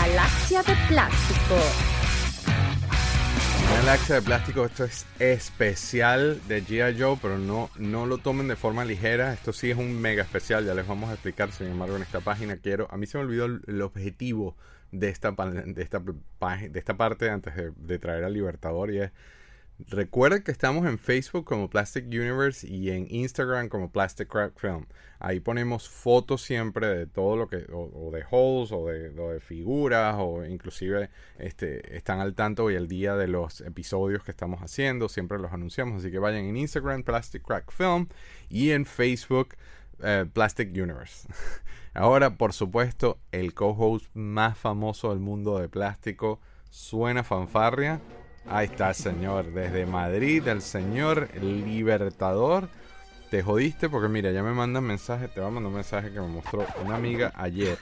Galaxia de Plástico. Galaxia de Plástico, esto es especial de G.I. Joe, pero no, no lo tomen de forma ligera. Esto sí es un mega especial, ya les vamos a explicar. Sin embargo, en esta página quiero. A mí se me olvidó el, objetivo de esta, de esta, parte antes de, de traer al Libertador y es Recuerden que estamos en Facebook como Plastic Universe y en Instagram como Plastic Crack Film. Ahí ponemos fotos siempre de todo lo que, o, de holes, o de, figuras, o inclusive este, están al tanto hoy el día de los episodios que estamos haciendo. Siempre los anunciamos. Así que vayan en Instagram Plastic Crack Film y en Facebook eh, Plastic Universe. Ahora, por supuesto, el co-host más famoso del mundo de plástico suena fanfarria. Ahí está, señor. Desde Madrid, el señor Libertador. Te jodiste porque mira, ya me mandan mensajes. Te va a mandar un mensaje que me mostró una amiga ayer.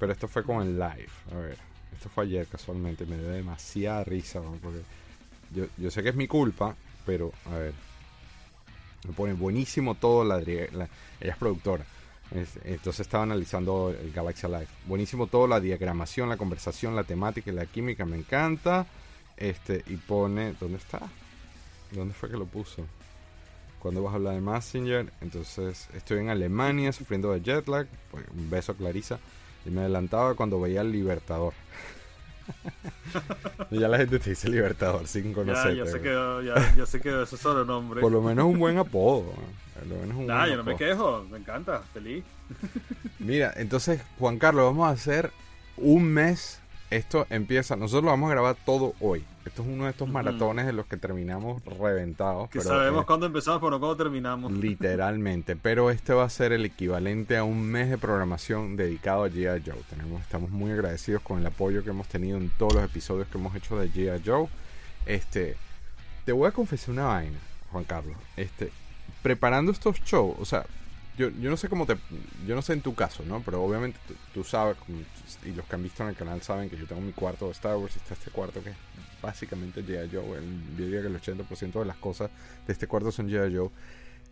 Pero esto fue con el live. A ver, esto fue ayer casualmente. Me dio demasiada risa. Porque yo, yo sé que es mi culpa, pero a ver. Me pone buenísimo todo. La, ella es productora. entonces estaba analizando el Galaxy Live. Buenísimo todo, la diagramación, la conversación, la temática y la química. Me encanta. Este, y pone. ¿Dónde está? ¿Dónde fue que lo puso? Cuando vas a hablar de Messenger, entonces estoy en Alemania sufriendo de jet lag. Pues, un beso a Clarisa. Y me adelantaba cuando veía el Libertador. y ya la gente te dice Libertador sin conocerte. Ya, ya se quedó, ya, ya se quedó ese solo nombre. Por lo menos un buen apodo. Por lo menos un nah, buen yo no me quejo, me encanta, feliz. Mira, entonces, Juan Carlos, vamos a hacer un mes esto empieza, nosotros lo vamos a grabar todo hoy. Esto es uno de estos maratones de los que terminamos reventados. Que pero, sabemos cuándo empezamos, pero no cuándo terminamos. Literalmente, pero este va a ser el equivalente a un mes de programación dedicado a G.I. Joe. Tenemos, estamos muy agradecidos con el apoyo que hemos tenido en todos los episodios que hemos hecho de G.I. Joe. Este, te voy a confesar una vaina, Juan Carlos. Este, preparando estos shows, o sea, yo, yo no sé cómo te. Yo no sé en tu caso, ¿no? Pero obviamente tú, tú sabes, y los que han visto en el canal saben que yo tengo mi cuarto de Star Wars y está este cuarto que es básicamente G.I. Joe. Yo diría que el 80% de las cosas de este cuarto son G.I. Joe.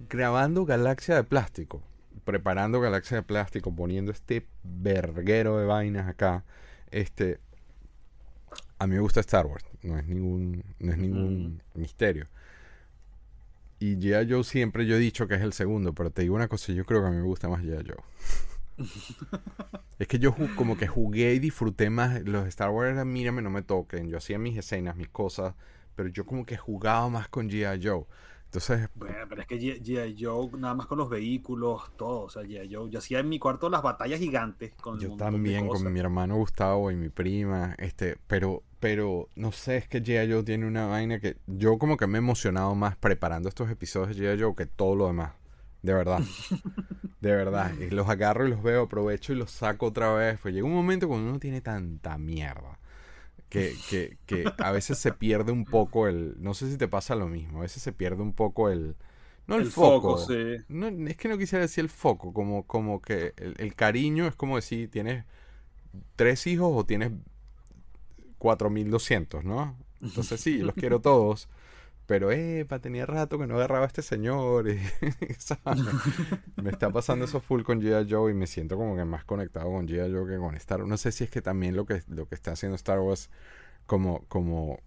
Grabando Galaxia de Plástico, preparando Galaxia de Plástico, poniendo este verguero de vainas acá. Este. A mí me gusta Star Wars, no es ningún, no es ningún mm. misterio. Y G.I. Joe siempre yo he dicho que es el segundo, pero te digo una cosa, yo creo que a mí me gusta más G.I. Joe. es que yo como que jugué y disfruté más. Los Star Wars eran, mírame, no me toquen. Yo hacía mis escenas, mis cosas, pero yo como que jugaba más con G.I. Joe. Entonces... Bueno, pero es que G.I. Joe, nada más con los vehículos, todo. O sea, G.I. Joe, yo hacía en mi cuarto las batallas gigantes. Con yo también, con mi hermano Gustavo y mi prima. este Pero pero no sé, es que G.I. Joe tiene una vaina que yo como que me he emocionado más preparando estos episodios de G.I. Joe que todo lo demás. De verdad. de verdad. Y los agarro y los veo, aprovecho y los saco otra vez. Pues llega un momento cuando uno tiene tanta mierda. Que, que, que a veces se pierde un poco el... No sé si te pasa lo mismo. A veces se pierde un poco el... No el, el foco. foco sí. no, es que no quisiera decir el foco. Como, como que el, el cariño es como decir, tienes tres hijos o tienes 4200, ¿no? Entonces sí, los quiero todos. Pero, epa, tenía rato que no agarraba a este señor. Y, me está pasando eso full con G.I. Joe y me siento como que más conectado con G.I. Joe que con Star Wars. No sé si es que también lo que, lo que está haciendo Star Wars como, como,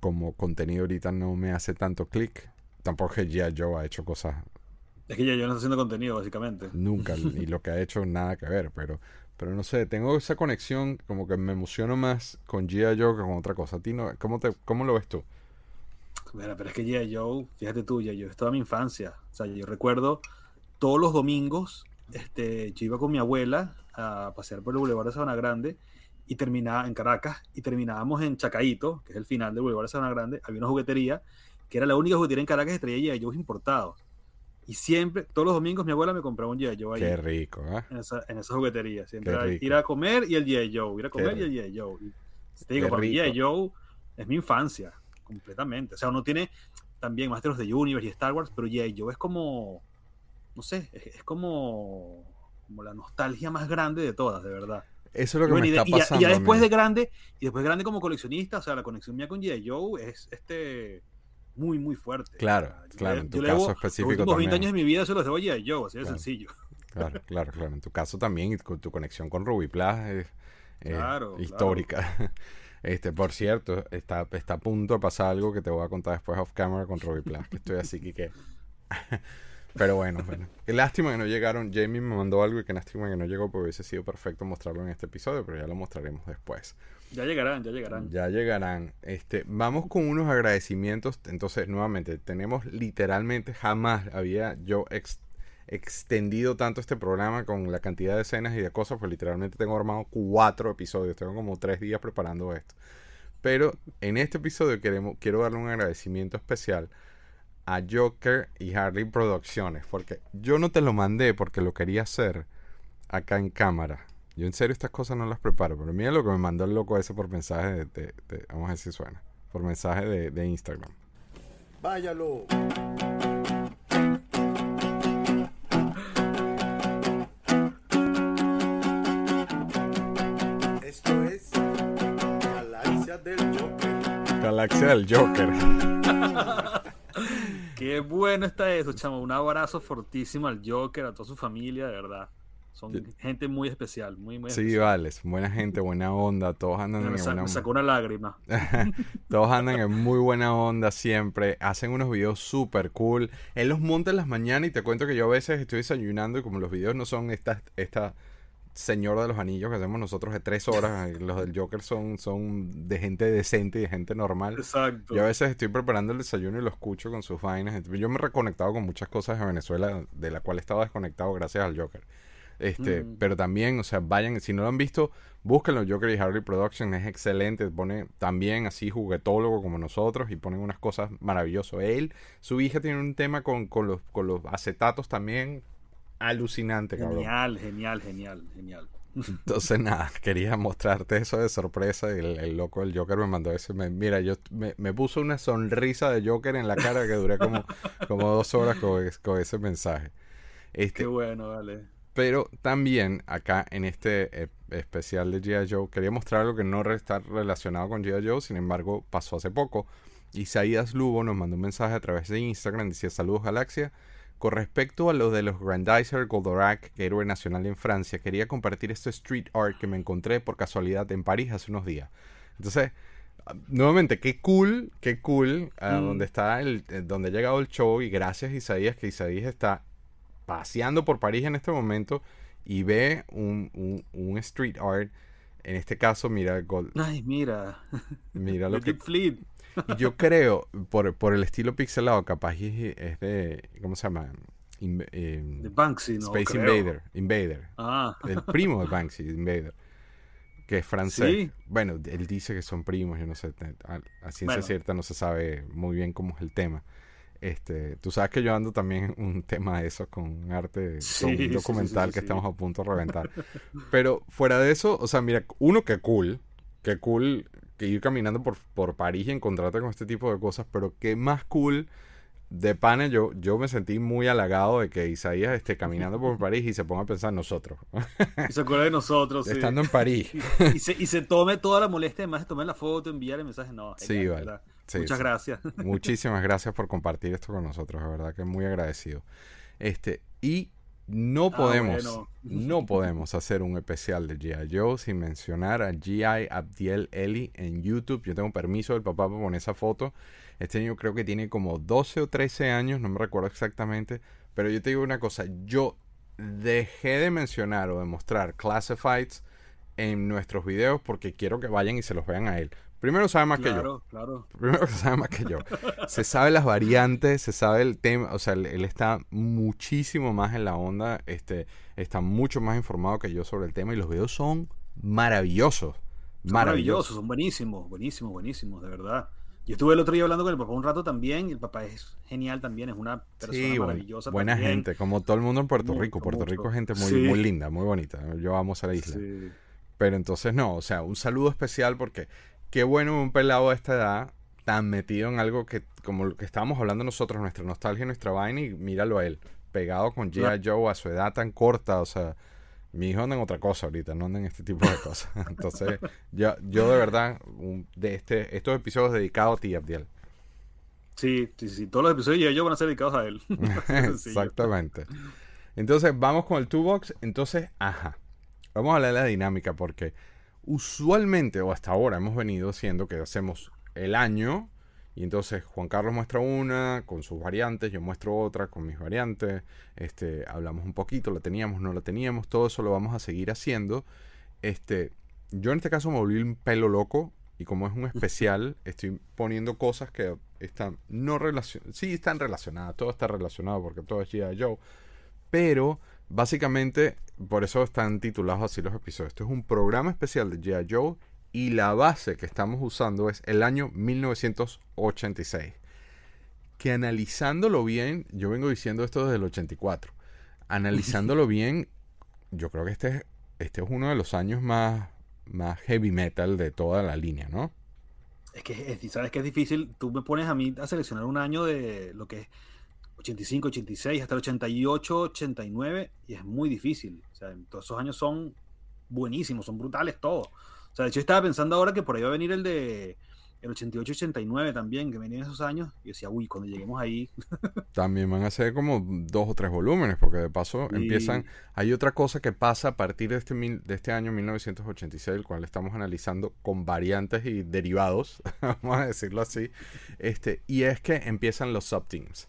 como contenido ahorita no me hace tanto clic. Tampoco que G.I. Joe ha hecho cosas. Es que G.I. Joe no está haciendo contenido, básicamente. Nunca. y lo que ha hecho nada que ver. Pero pero no sé, tengo esa conexión, como que me emociono más con G.I. Joe que con otra cosa. ¿A ti no? ¿Cómo, te, cómo lo ves tú? Mira, pero es que G.I. Joe, fíjate tú, G.I. Joe es toda mi infancia. O sea, yo recuerdo todos los domingos, este, yo iba con mi abuela a pasear por el Boulevard de Sabana Grande y terminaba en Caracas y terminábamos en Chacaito, que es el final del Boulevard de Sabana Grande. Había una juguetería que era la única juguetería en Caracas que traía G.I. Joe importados. Y siempre, todos los domingos, mi abuela me compraba un G.I. Joe ahí. Qué rico, ¿eh? En esa, en esa juguetería. Siempre era ir a comer y el G.I. Joe. Ir a comer y el G.I. Joe. Y te digo, para mí G.I. Joe es mi infancia, completamente. O sea, uno tiene también Masters the Universe y Star Wars, pero G.I. Joe es como, no sé, es, es, como, como la nostalgia más grande de todas, de verdad. Eso es lo que y me y está de, pasando. Y ya, y ya después de grande, y después de grande como coleccionista, o sea, la conexión mía con G.I. Joe es este muy, muy fuerte. Claro, o sea, claro, yo, en tu yo caso específico los últimos 20 también. años de mi vida se los debo a G.I. Joe, así de Claro. sencillo. Claro, claro, claro. En tu caso también, y con tu conexión con Ruby Plus es, eh, histórica. Este, por cierto, está, está a punto de pasar algo que te voy a contar después off camera con Robbie Plus, que estoy así que... Pero bueno, bueno. Qué lástima que no llegaron. Jamie me mandó algo y qué lástima que no llegó porque hubiese sido perfecto mostrarlo en este episodio, pero ya lo mostraremos después. Ya llegarán, ya llegarán. Ya llegarán. Este, vamos con unos agradecimientos. Entonces, nuevamente, tenemos literalmente jamás había yo extendido tanto este programa con la cantidad de escenas y de cosas, pues literalmente tengo armado cuatro episodios. Tengo como tres días preparando esto. Pero en este episodio queremos, quiero darle un agradecimiento especial a Joker y Harley Producciones. Porque yo no te lo mandé porque lo quería hacer acá en cámara. Yo en serio estas cosas no las preparo. Pero mira lo que me mandó el loco ese por mensaje de... vamos a ver si suena. Por mensaje de, de Instagram. Váyalo. Galaxia del Joker. Galaxia del Joker. Qué bueno está eso, chamo. Un abrazo fortísimo al Joker, a toda su familia, de verdad. Son gente muy especial, muy, muy Sí, vale, buena gente, buena onda, todos andan en buena sacó una lágrima. todos andan en muy buena onda siempre, hacen unos videos súper cool. Él los monta en las mañanas y te cuento que yo a veces estoy desayunando y como los videos no son estas, esta Señor de los Anillos que hacemos nosotros de tres horas. Los del Joker son, son de gente decente y de gente normal. Exacto. Yo a veces estoy preparando el desayuno y lo escucho con sus vainas. Yo me he reconectado con muchas cosas de Venezuela de la cual estaba desconectado gracias al Joker. Este, mm. pero también, o sea, vayan, si no lo han visto, búsquenlo. Joker y Harley Production es excelente. Pone también así juguetólogo como nosotros y ponen unas cosas maravillosas. Él, su hija tiene un tema con, con, los, con los acetatos también alucinante, cabrón. Genial, genial, genial, genial. Entonces, nada, quería mostrarte eso de sorpresa. El, loco del Joker me mandó eso. mira, yo me, puso una sonrisa de Joker en la cara que duré como, como dos horas con, ese mensaje. Este, Qué bueno, vale. Pero también acá en este eh, especial de G.I. Joe quería mostrar algo que no está relacionado con G.I. Joe, sin embargo pasó hace poco. Isaías Lugo nos mandó un mensaje a través de Instagram, decía saludos Galaxia, con respecto a lo de los Grandizer Goldorak, héroe nacional en Francia, quería compartir este street art que me encontré por casualidad en París hace unos días. Entonces, nuevamente, qué cool, qué cool, ah, mm. donde está el, eh, donde ha llegado el show y gracias Isaías, que Isaías está paseando por París en este momento y ve un, un, street art. En este caso, mira, Gold. Ay, mira. Mira lo que. Y yo creo, por, por el estilo pixelado, capaz es de. ¿Cómo se llama? Eh, de Banksy, ¿no? Space Invader. Invader. Ah. El primo de Banksy, Invader. Que es francés. Bueno, él dice que son primos, yo no sé. A, ciencia cierta no se sabe muy bien cómo es el tema. Este, tú sabes que yo ando también un tema de eso con arte, con un documental que estamos a punto de reventar. Pero fuera de eso, o sea, mira, uno que cool, que cool que ir caminando por, por París y encontrarte con este tipo de cosas, pero qué más cool de pana, yo, yo me sentí muy halagado de que Isaías esté caminando por París y se ponga a pensar en nosotros. Y se acuerda de nosotros, Estando en París. Y, se, y, se, tome toda la molestia, además de tomar la foto, enviar el mensaje. No, sí, vale. Muchas gracias. Muchísimas gracias por compartir esto con nosotros, de verdad que muy agradecido. Este, y no ah, podemos, no podemos hacer un especial de G.I. Joe sin mencionar a G.I. Abdiel Eli en YouTube. Yo tengo permiso del papá para poner esa foto. Este niño creo que tiene como 12 o 13 años, no me recuerdo exactamente. Pero yo te digo una cosa, yo dejé de mencionar o de mostrar classifieds en nuestros videos porque quiero que vayan y se los vean a él. Primero sabe más que yo. Claro. Primero sabe más que yo. se sabe las variantes, se sabe el tema, o sea, él, está muchísimo más en la onda, este, está mucho más informado que yo sobre el tema y los videos son maravillosos. Son maravillosos, son buenísimos, buenísimos, buenísimos, de verdad. Yo estuve el otro día hablando con el papá un rato también, y el papá es genial también, es una persona maravillosa. Buena gente, como todo el mundo en Puerto Rico. Puerto Rico es gente muy, muy linda, muy bonita. Yo amo a la isla. Pero entonces no, o sea, un saludo especial porque qué bueno un pelado de esta edad tan metido en algo que, como lo que estábamos hablando nosotros, nuestra nostalgia, nuestra vaina, y míralo a él, pegado con G.I. Joe a su edad tan corta, o sea, mi hijo anda en otra cosa ahorita, no anda en este tipo de cosas. Entonces, yo, yo de verdad, de este, estos episodios dedicados a ti, Abdiel. Sí, sí, sí, todos los episodios de yo van a ser dedicados a él. Exactamente. Entonces, vamos con el toolbox. Entonces, ajá. Vamos a hablar de la dinámica porque usualmente o hasta ahora hemos venido haciendo que hacemos el año y entonces Juan Carlos muestra una con sus variantes, yo muestro otra con mis variantes, este, hablamos un poquito, la teníamos, no la teníamos, todo eso lo vamos a seguir haciendo. Este, yo en este caso me volví un pelo loco y como es un especial, estoy poniendo cosas que están no relacionadas, sí están relacionadas, todo está relacionado porque todo es G.I. Joe, pero básicamente por eso están titulados así los episodios. Esto es un programa especial de G.I. Joe y la base que estamos usando es el año 1986. Que analizándolo bien, yo vengo diciendo esto desde el 84. Analizándolo bien, yo creo que este, este es uno de los años más, más heavy metal de toda la línea, ¿no? Es que sabes que es difícil. Tú me pones a mí a seleccionar un año de lo que es 85, 86, hasta el 88, 89, y es muy difícil. O sea, todos esos años son buenísimos, son brutales todos. O sea, de hecho estaba pensando ahora que por ahí va a venir el de el 88-89 también, que venía en esos años. Y decía, uy, cuando lleguemos ahí. también van a ser como dos o tres volúmenes, porque de paso empiezan. Hay otra cosa que pasa a partir de este, de este año 1986, el cual estamos analizando con variantes y derivados, vamos a decirlo así. Este, y es que empiezan los subteams.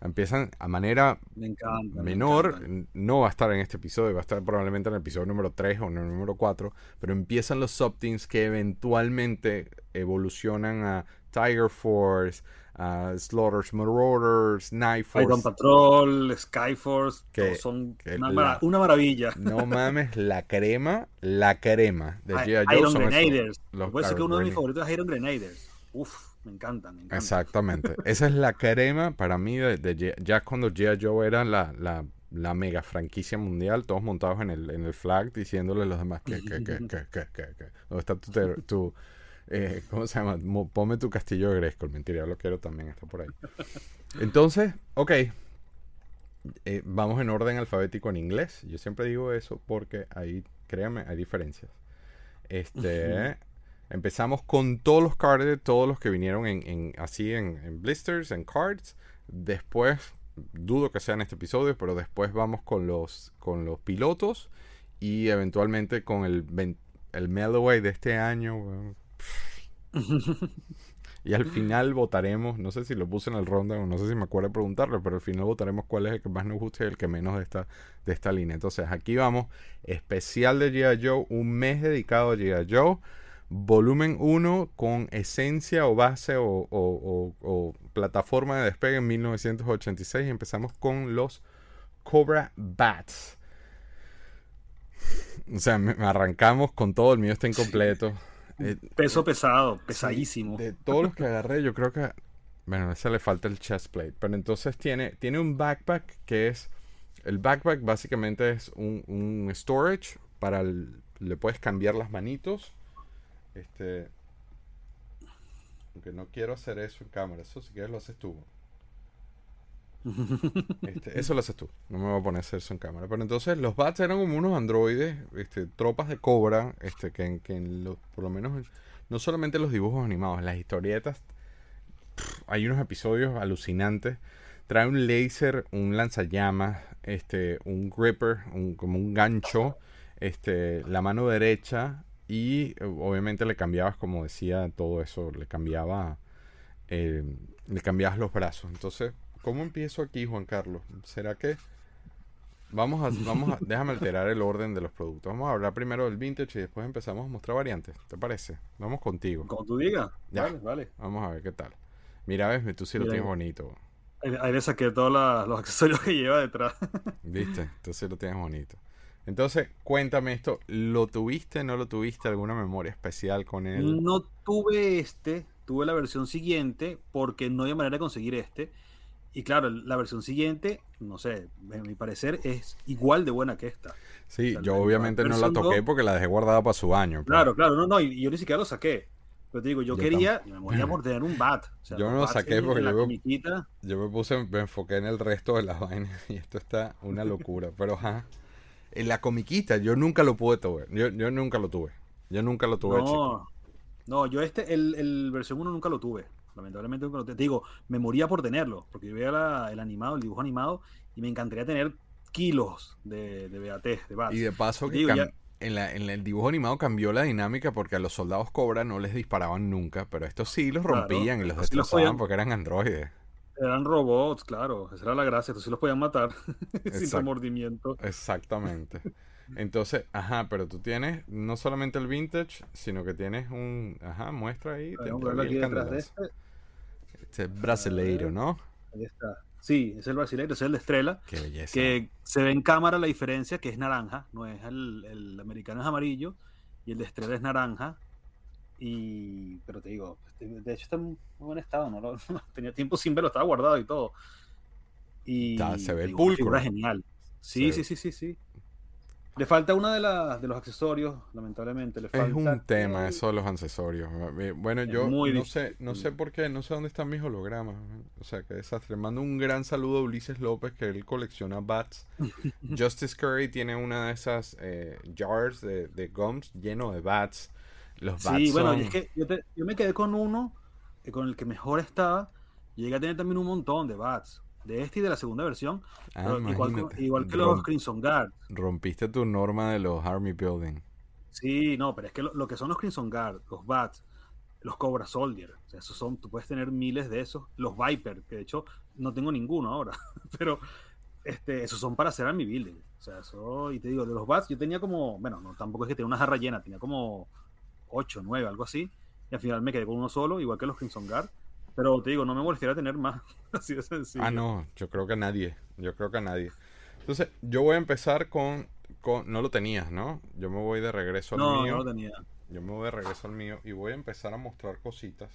Empiezan a manera menor, no va a estar en este episodio, va a estar probablemente en el episodio número 3 o en el número 4, pero empiezan los subteams que eventualmente evolucionan a Tiger Force, a Slaughters Marauders, Night Force. Iron Patrol, Skyforce, que son una, maravilla. No mames, la crema, la crema de G.I. Iron Grenaders. Puede ser que uno de mis favoritos es Iron Grenaders. Uf. Me encantan, Exactamente. Esa es la crema para mí de, ya cuando G.I. Joe era la, la, la, mega franquicia mundial, todos montados en el, en el flag diciéndole a los demás que, que, que, que, que, que, que. ¿Dónde está tu, tu eh, ¿cómo se llama? Ponme tu castillo de Grayskull. Mentira, yo lo quiero también, está por ahí. Entonces, ok. Eh, vamos en orden alfabético en inglés. Yo siempre digo eso porque ahí, créanme, hay diferencias. Este, Empezamos con todos los cards, todos los que vinieron en, así en, blisters, en cards. Después, dudo que sea en este episodio, pero después vamos con los, con los pilotos y eventualmente con el, el Melloway de este año. y al final votaremos, no sé si lo puse en el ronda o no sé si me acuerdo de preguntarle, pero al final votaremos cuál es el que más nos guste y el que menos de esta, de esta línea. Entonces aquí vamos, especial de G.I. Joe, un mes dedicado a G.I. Joe volumen 1 con esencia o base o, plataforma de despegue en 1986 y empezamos con los Cobra Bats. O sea, me, arrancamos con todo, el mío está incompleto. Eh, Peso pesado, pesadísimo. de todos los que agarré, yo creo que. Bueno, a ese le falta el chest plate. Pero entonces tiene, tiene un backpack que es. El backpack básicamente es un, un storage para le puedes cambiar las manitos este. Aunque no quiero hacer eso en cámara, eso si quieres lo haces tú. Este, eso lo haces tú, no me voy a poner a hacer eso en cámara. Pero entonces los bats eran como unos androides, este, tropas de cobra, este, que, que por lo menos, no solamente los dibujos animados, las historietas, hay unos episodios alucinantes. Trae un laser, un lanzallamas, este, un gripper, como un gancho, este, la mano derecha y eh, obviamente le cambiabas, como decía, todo eso, le cambiaba, eh, le cambiabas los brazos. Entonces, ¿cómo empiezo aquí, Juan Carlos? ¿Será que vamos a, vamos a, déjame alterar el orden de los productos? Vamos a hablar primero del vintage y después empezamos a mostrar variantes. ¿Te parece? Vamos contigo. Como tú digas. Vale, vale. Vamos a ver qué tal. Mira, ves, tú sí lo tienes bonito. Ahí le saqué todos los accesorios que lleva detrás. ¿Viste? Entonces lo tienes bonito. Entonces, cuéntame esto, ¿lo tuviste, no lo tuviste alguna memoria especial con él? No tuve este, tuve la versión siguiente porque no había manera de conseguir este. Y claro, la versión siguiente, no sé, a mi parecer es igual de buena que esta. Sí, yo obviamente no la toqué porque la dejé guardada para su año. Pues. Claro, claro, no, no, y yo ni siquiera lo saqué. Pero te digo, yo, quería, me moría por tener un bat. yo no lo saqué porque yo, yo, me puse, me enfoqué en el resto de las vainas y esto está una locura. Pero ajá en la comiquita, yo nunca lo pude tuve. Yo, yo nunca lo tuve. Yo nunca lo tuve. No, no yo este, el, el versión 1 nunca lo tuve. Lamentablemente nunca lo tuve. Te digo, me moría por tenerlo. Porque yo veía el animado, el dibujo animado, y me encantaría tener kilos de, de BAT, de Y de paso que en, la, en el dibujo animado cambió la dinámica porque a los soldados Cobra no les disparaban nunca, pero estos sí los Claro, rompían y los destrozaban porque eran androides. Eran robots, claro. Esa era la gracia. Entonces sí los podían matar sin remordimiento. Exactamente. Entonces, ajá, pero tú tienes no solamente el vintage, sino que tienes un, ajá, muestra ahí, te aquí detrás de este. Este es brasileiro, ¿no? Ahí está. Sí, es el brasileño, ese es el de Estrella. Qué belleza. Que se ve en cámara la diferencia, que es naranja, no es el, el americano es amarillo y el de Estrella es naranja. Y, pero te digo, este, de hecho está en muy buen estado, ¿no? Lo- tenía tiempo sin verlo, estaba guardado y todo. Y Está- se ve el pulcro. genial. Sí, Se sí, sí, sí, sí. Le falta una de, las de los accesorios, lamentablemente. Le Es falta un tema que- eso de los accesorios. Eh, Bueno, Es yo no sé, no sé por qué, no sé dónde están mis hologramas. O sea, qué desastre. Mando un gran saludo a Ulises López, que él colecciona bats. Justice Curry tiene una de esas eh, jars de, de gums lleno de bats. Los bats Sí, bueno, son- y es que yo, te- yo me quedé con uno, eh, con el que mejor estaba. Llegué a tener también un montón de bats. De este y de la segunda versión. Ah, pero igual, igual que los Crimson Guard. Rompiste tu norma de los Army Building. Sí, no, pero es que lo, lo que son los Crimson Guard, los Bats, los Cobra Soldier, o sea, esos son, tú puedes tener miles de esos, los Viper, que de hecho no tengo ninguno ahora, pero este, esos son para hacer Army Building. O sea, eso, y te digo, de los Bats yo tenía como, bueno, no, tampoco es que tenía una jarra llena, tenía como 8, 9, algo así, y al final me quedé con uno solo, igual que los Crimson Guard, pero te digo, no me molestaría tener más, así de sencillo. Ah, no, yo creo que a nadie. Yo creo que a nadie. Entonces, yo voy a empezar con, con. No lo tenías, ¿no? Yo me voy de regreso al No, mío. no lo tenía. Yo me voy de regreso al mío y voy a empezar a mostrar cositas.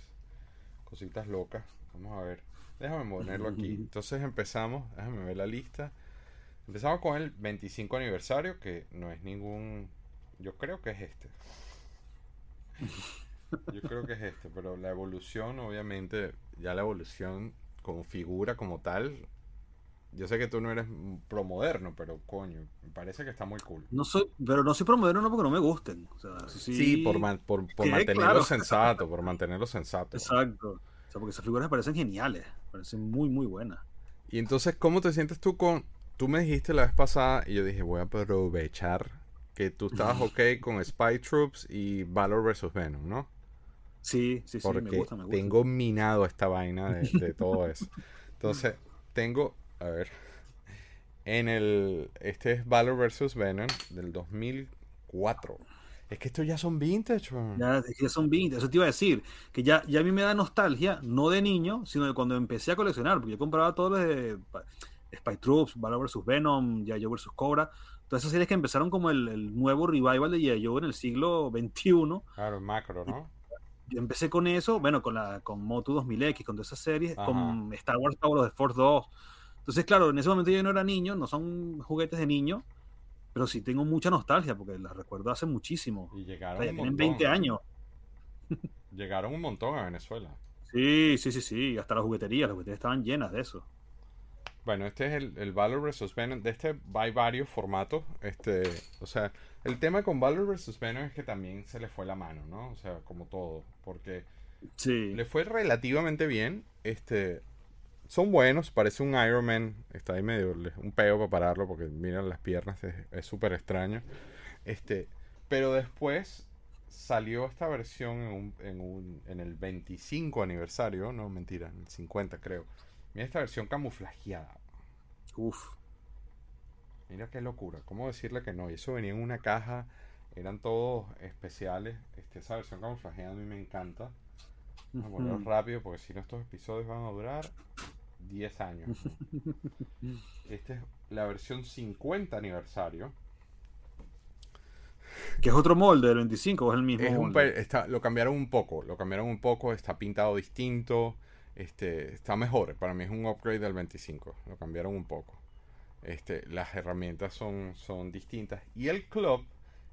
Cositas locas. Vamos a ver. Déjame ponerlo aquí. Entonces empezamos. Déjame ver la lista. Empezamos con el 25 aniversario, que no es ningún. Yo creo que es este. Yo creo que es este, pero la evolución, obviamente, ya la evolución como figura, como tal. Yo sé que tú no eres pro moderno, pero coño, me parece que está muy cool. No soy, pero no soy promoderno no porque no me gusten. O sea, sí, Sí, por, man- por, por quede mantenerlo claro. sensato, por mantenerlo sensato. Exacto. O sea, porque esas figuras me parecen geniales, parecen muy, muy buenas. Y entonces, ¿cómo te sientes tú con... Tú me dijiste la vez pasada y yo dije, voy a aprovechar que tú estabas ok con Spy Troops y Valor vs. Venom, ¿no? Sí, sí, sí, Porque me gusta, me gusta. tengo minado esta vaina de, de todo eso. Entonces, tengo, a ver, en el, este es Valor vs. Venom del 2004. Es que estos ya son vintage. Ya, es que ya son 20, eso te iba a decir, que ya, ya a mí me da nostalgia, no de niño, sino de cuando empecé a coleccionar, porque yo compraba todos los de Spy Troops, Valor vs. Venom. Joe vs. Cobra, todas esas series que empezaron como el, el nuevo revival de G.I. Joe en el siglo XXI. Claro, el macro, ¿no? Yo empecé con eso, bueno, con la con Motu 2000X, con todas esas series, Ajá. con Star Wars Power of the Force 2. Entonces, claro, en ese momento yo no era niño, no son juguetes de niño, pero sí tengo mucha nostalgia, porque las recuerdo hace muchísimo. Y O llegaron sea, ya un tienen montón. 20 años. Llegaron un montón a Venezuela. Sí, sí, sí, sí, hasta las jugueterías, las jugueterías estaban llenas de eso. Bueno, este es el, el Valor vs. Venom. De este hay varios formatos. Este, o sea, el tema con Valor vs. Venom es que también se le fue la mano, ¿no? O sea, como todo. Porque Sí, le fue relativamente bien. Este, son buenos. Parece un Iron Man. Está ahí medio un peo para pararlo porque miran las piernas. Es es súper extraño. Este, pero después salió esta versión en, un, en, un, en el 25 aniversario. No, mentira, en el 50 creo. Mira esta versión camuflajeada. uff. Mira qué locura. ¿Cómo decirle que no? Y eso venía en una caja. Eran todos especiales. Este, esa versión camuflajeada a mí me encanta. Vamos a ponerlo rápido porque si no estos episodios van a durar 10 años. ¿no? Esta es la versión 50 aniversario. Que es otro molde del 25 o es el mismo Es un molde? pe- está, lo cambiaron un poco. Lo cambiaron un poco. Está pintado distinto. Este, está mejor. Para mí es un upgrade del 25. Lo cambiaron un poco. Este, las herramientas son, son distintas. Y el club,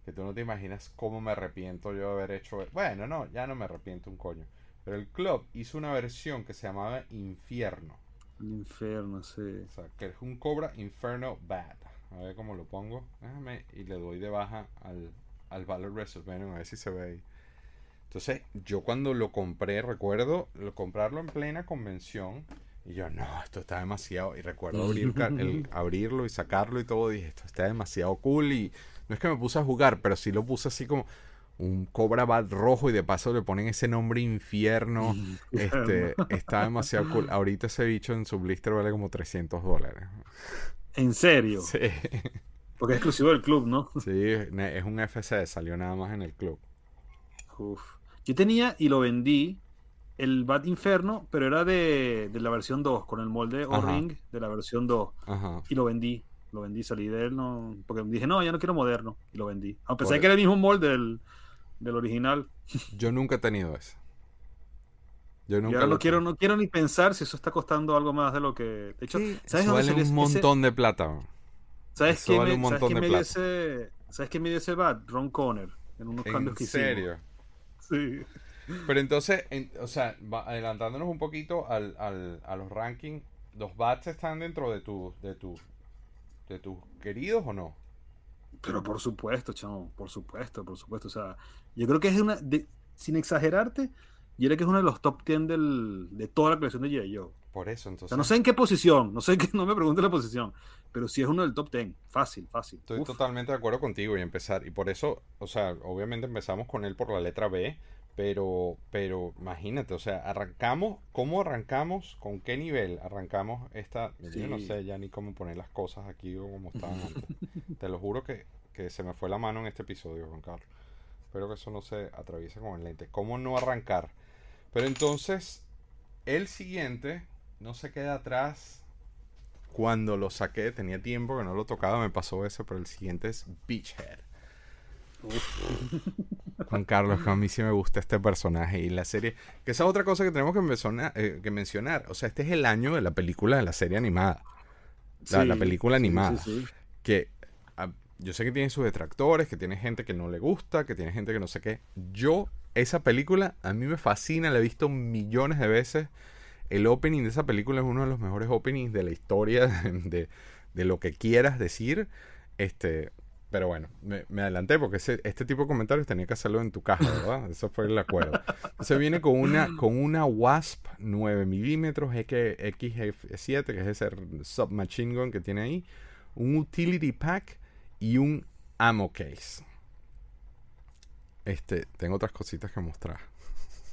que tú no te imaginas cómo me arrepiento yo de haber hecho. Bueno, no, ya no me arrepiento un coño. Pero el club hizo una versión que se llamaba Infierno. El infierno, sí. O sea, que es un Cobra Inferno Bad. A ver cómo lo pongo. Déjame y le doy de baja al, al Valor. Venom. A ver si se ve ahí. Entonces, yo cuando lo compré, recuerdo lo, comprarlo en plena convención. Y yo, no, esto está demasiado. Y recuerdo abrir, el- abrirlo y sacarlo y todo. Dije, esto está demasiado cool. Y no es que me puse a jugar, pero sí lo puse así como un Cobra Bat rojo. Y de paso le ponen ese nombre infierno. Este, está demasiado cool. Ahorita ese bicho en su blister vale como 300 dólares. En serio. Sí, Porque es exclusivo del club, ¿no? sí, es un FC, salió nada más en el club. Uf. Yo tenía y lo vendí el Bat Inferno, pero era de, de la versión 2, con el molde. O-Ring de la versión 2. Ajá. Y lo vendí. Lo vendí, salí de él, no, porque dije, no, ya no quiero moderno. Y lo vendí. A pesar Por- de que era el mismo molde del, del original. Yo nunca he tenido ese. Yo nunca ahora lo no quiero, no quiero ni pensar si eso está costando algo más de lo que. De hecho, Sí, ¿sabes eso vale un ese- montón de plata. ¿Sabes eso vale me, un ¿sabes montón me dio ese, ¿Sabes me dio ese bat? Ron Conner. En unos cambios que hicimos. Sí. Pero entonces, en- o sea, adelantándonos un poquito al, al- a los rankings, ¿los bats están dentro de tu, de tu, de tus queridos o no? Pero por supuesto, chamo, por supuesto, por supuesto. O sea, yo creo que es una, de- sin exagerarte, yo creo que es uno de los top 10 del, de toda la colección de G.I. Joe. Por eso, O entonces. sea, no sé en qué posición, no sé en qué, no me preguntes la posición, pero sí es uno del top 10. Fácil, fácil. Estoy Uf. totalmente de acuerdo contigo y empezar. Y por eso, o sea, obviamente empezamos con él por la letra B, pero, pero imagínate, o sea, arrancamos, ¿cómo arrancamos? ¿Con qué nivel arrancamos esta? Yo no sé ya ni cómo poner las cosas aquí o como estaban antes. Te lo juro que, que se me fue la mano en este episodio, Juan Carlos. Espero que eso no se atraviese con el lente. ¿Cómo no arrancar? Pero entonces, el siguiente no se queda atrás. Cuando lo saqué, tenía tiempo que no lo tocaba, me pasó eso, pero el siguiente es Beachhead. Juan Carlos, que a mí sí me gusta este personaje y la serie. Que esa es otra cosa que tenemos que, mencionar, eh, que mencionar. O sea, este es el año de la película de la serie animada. La, película animada. sí, sí. Que ah, yo sé que tiene sus detractores, que tiene gente que no le gusta, que tiene gente que no sé qué. Yo, esa película, a mí me fascina, la he visto millones de veces. El opening de esa película es uno de los mejores openings de la historia, de, de lo que quieras decir. Este, pero bueno, me, adelanté porque este tipo de comentarios tenía que hacerlo en tu caja, ¿verdad? Eso fue el acuerdo. Entonces viene con una, con una Wasp 9 milímetros XF7, que es ese submachine gun que tiene ahí, un utility pack y un ammo case. Este, tengo otras cositas que mostrar.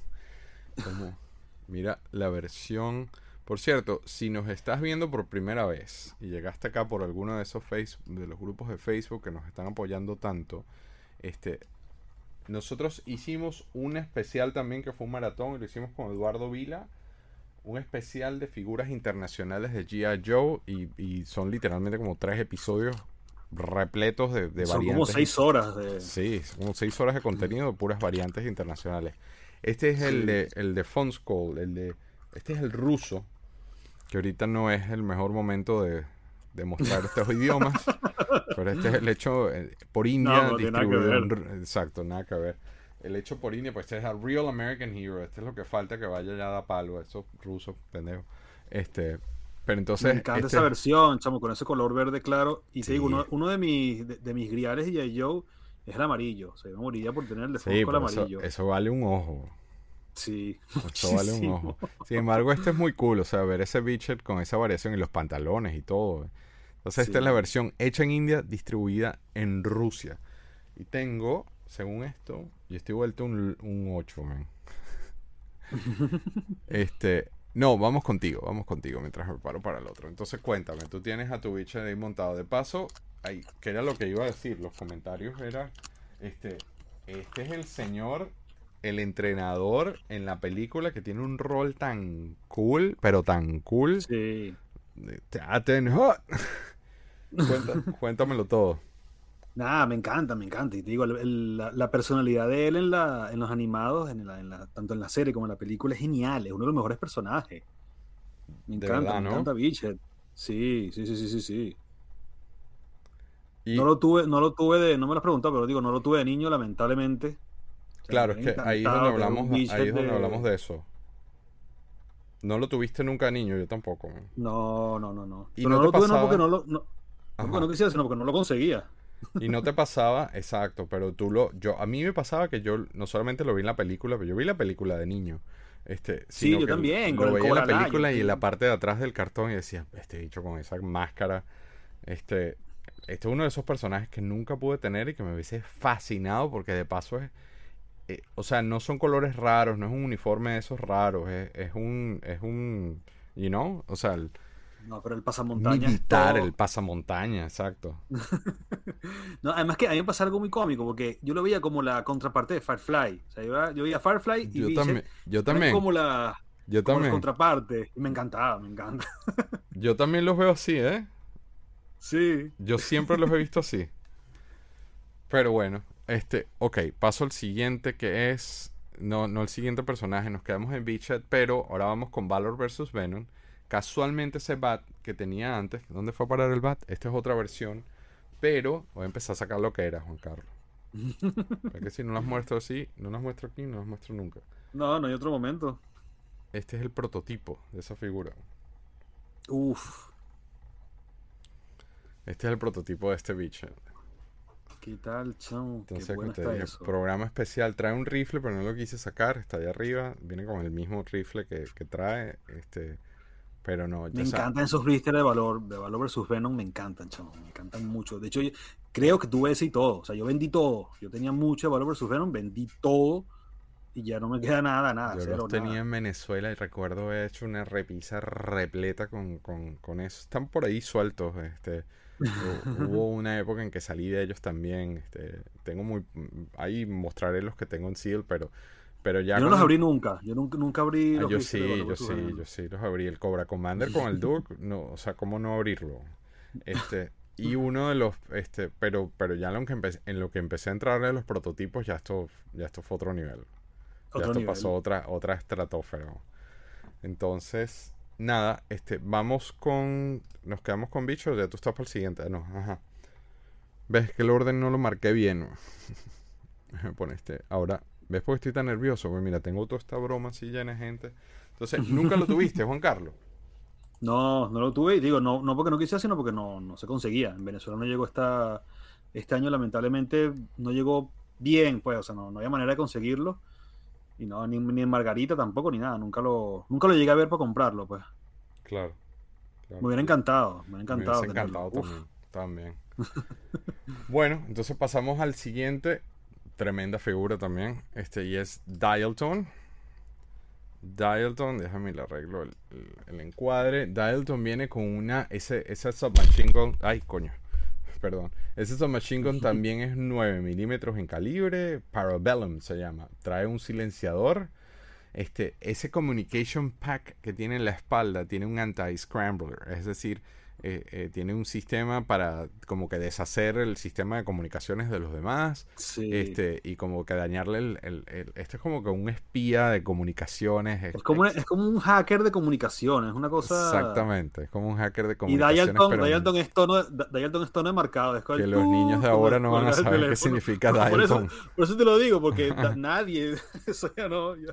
Como, mira la versión. Por cierto, si nos estás viendo por primera vez y llegaste acá por alguno de esos face, de los grupos de Facebook que nos están apoyando tanto, este, nosotros hicimos un especial también que fue un maratón y lo hicimos con Eduardo Vila, un especial de figuras internacionales de G.I. Joe y, y son literalmente como tres episodios repletos de, de Son variantes. como seis horas de. Sí, son como seis horas de contenido de puras variantes internacionales. Este es el de el de Fonskol, el de este es el ruso, que ahorita no es el mejor momento de, de mostrar estos idiomas, pero este es el hecho eh, por India no nada distribuido ru- exacto, nada que ver. El hecho por India, pues este es el Real American Hero, este es lo que falta que vaya ya a dar palo, esos rusos pendejos. Este, pero entonces Me encanta este- esa versión, chamo, con ese color verde claro. Y te Sí. digo, uno, uno de mis, de, de mis griales y Joe es el amarillo. O sea, yo moriría por tener el de sí, el eso, amarillo. eso vale un ojo. Sí. Eso vale un ojo. Sin embargo, este es muy cool. O sea, ver ese Beachet con esa variación y los pantalones y todo. Entonces, esta es la versión hecha en India, distribuida en Rusia. Y tengo, según esto, yo estoy vuelto un, un 8, man. este. No, vamos contigo, vamos contigo mientras me preparo para el otro. Entonces, cuéntame, tú tienes a tu Beachet ahí montado. De paso, ahí, que era lo que iba a decir, los comentarios era, este, este es el señor el entrenador en la película que tiene un rol tan cool, pero tan cool. Sí. Cuéntamelo todo. Nada, me encanta, me encanta. Y te digo, el- el- la, la personalidad de él en, la, en los animados, en la, en la- tanto en la serie como en la película, es genial. Es uno de los mejores personajes. Me De encanta, verdad, me ¿no? encanta Beachhead. Sí, sí, sí, sí, sí, sí. Y No lo tuve, no lo tuve de, no me lo has preguntado, pero digo, no lo tuve de niño, lamentablemente. O sea, claro, es que ahí es donde hablamos, ahí es donde de- hablamos de eso. No lo tuviste nunca niño, yo tampoco. man. No, no, no, no. ¿Y Pero no no, lo tuve no pasaba? porque no lo, no, no porque no quisiera, sino porque no lo conseguía. Y no te pasaba, exacto, pero tú lo, yo, a mí me pasaba que yo no solamente lo vi en la película, pero yo vi la película de niño. Este, Sí, yo que también, Lo con veía en la película y en la parte de atrás del cartón y decía, este bicho con esa máscara. Este, este es uno de esos personajes que nunca pude tener y que me hubiese fascinado porque de paso es. eh, o sea, no son colores raros, no es un uniforme de esos raros, es, es un. Es un. You know? O sea, el No, pero el pasamontañas. es militar, todo- el pasamontaña, exacto. No, además que a mí me pasa algo muy cómico, porque yo lo veía como la contraparte de Firefly. O sea, yo, yo veía Firefly y Yo también, yo también, como la, yo como la también, contraparte. Y me encantaba, me encanta. yo también los veo así, ¿eh? Sí. Yo siempre los he visto así. Pero bueno, este, ok, paso al siguiente que es, no, no el siguiente personaje, nos quedamos en Beachhead, pero ahora vamos con Valor versus Venom. Casualmente ese bat que tenía antes, ¿dónde fue a parar el bat? Esta es otra versión, pero voy a empezar a sacar lo que era, Juan Carlos. Porque si no las muestro así, no las muestro aquí, no las muestro nunca. No, no hay otro momento. Este es el prototipo de esa figura. Uf, Este es el prototipo de este Beachhead. ¿qué tal, chamo? Entonces, Qué bueno como te está dije, eso. programa especial. Trae un rifle, pero no lo quise sacar. Está allá arriba. Viene con el mismo rifle que, que trae. Este, pero no. ya Me encantan esos blisters de valor, de valor versus Venom, me encantan, chamo, me encantan mucho. De hecho, yo creo que tuve ese y todo. O sea, yo vendí todo. Yo tenía mucho de valor versus Venom, vendí todo y ya no me queda nada, nada. Yo cero, los tenía nada. en Venezuela y recuerdo haber hecho una repisa repleta con, con, con eso. Están por ahí sueltos. Este, hu- hubo una época en que salí de ellos también. Este, tengo muy. Ahí mostraré los que tengo en Seal, pero, pero ya. Yo no con los abrí nunca. Yo nunca, nunca abrí Ah, los yo sí, yo sí, yo sí los abrí. El Cobra Commander con el Duke, no, o sea, ¿cómo no abrirlo? Este, y uno de los, este, pero, pero ya en lo que empecé, en lo que empecé a entrarle a los prototipos, ya esto, ya esto fue otro nivel. Ya esto nivel. pasó otra, otra estratosfera. Entonces, nada, este, vamos con, nos quedamos con bichos, ya tú estás para el siguiente, Ah, no, ajá. Ves que el orden no lo marqué bien. Me pone este, ahora, ¿ves por qué estoy tan nervioso? Pues mira, tengo toda esta broma así llena de gente. Entonces, nunca lo tuviste, Juan Carlos. No, no lo tuve y digo, no, no porque no quisiera, sino porque no, no se conseguía. En Venezuela no llegó esta, este año, lamentablemente, no llegó bien, pues, o sea, no, no había manera de conseguirlo. Y no, ni, ni en Margarita tampoco, ni nada. Nunca lo, nunca lo llegué a ver para comprarlo, pues. Claro. claro. Me hubiera encantado, me hubiera Me encantado. hubiese encantado. También. bueno, entonces pasamos al siguiente. Tremenda figura también. Este y es Dialton. Dialton, déjame le arreglo el, el- el encuadre. Dialton viene con una. Ese, ese submachine gun. Ay, coño. Perdón. Ese submachine gun también es 9 milímetros en calibre. Parabellum se llama. Trae un silenciador. Este, ese communication pack que tiene en la espalda tiene un anti-scrambler. Es decir, eh, eh, tiene un sistema para como que deshacer el sistema de comunicaciones de los demás. Sí. Este, y como que dañarle el, el- el- Este es como que un espía de comunicaciones. es, como, es como un hacker de comunicaciones, una cosa. Exactamente, es como un hacker de Y comunicaciones. Dialton, pero Dialton es tono, Dialton es tono de marcado. Es que el los niños de ahora no van a saber qué significa Por eso, Dialton. por eso te lo digo, porque nadie, eso ya no, ya,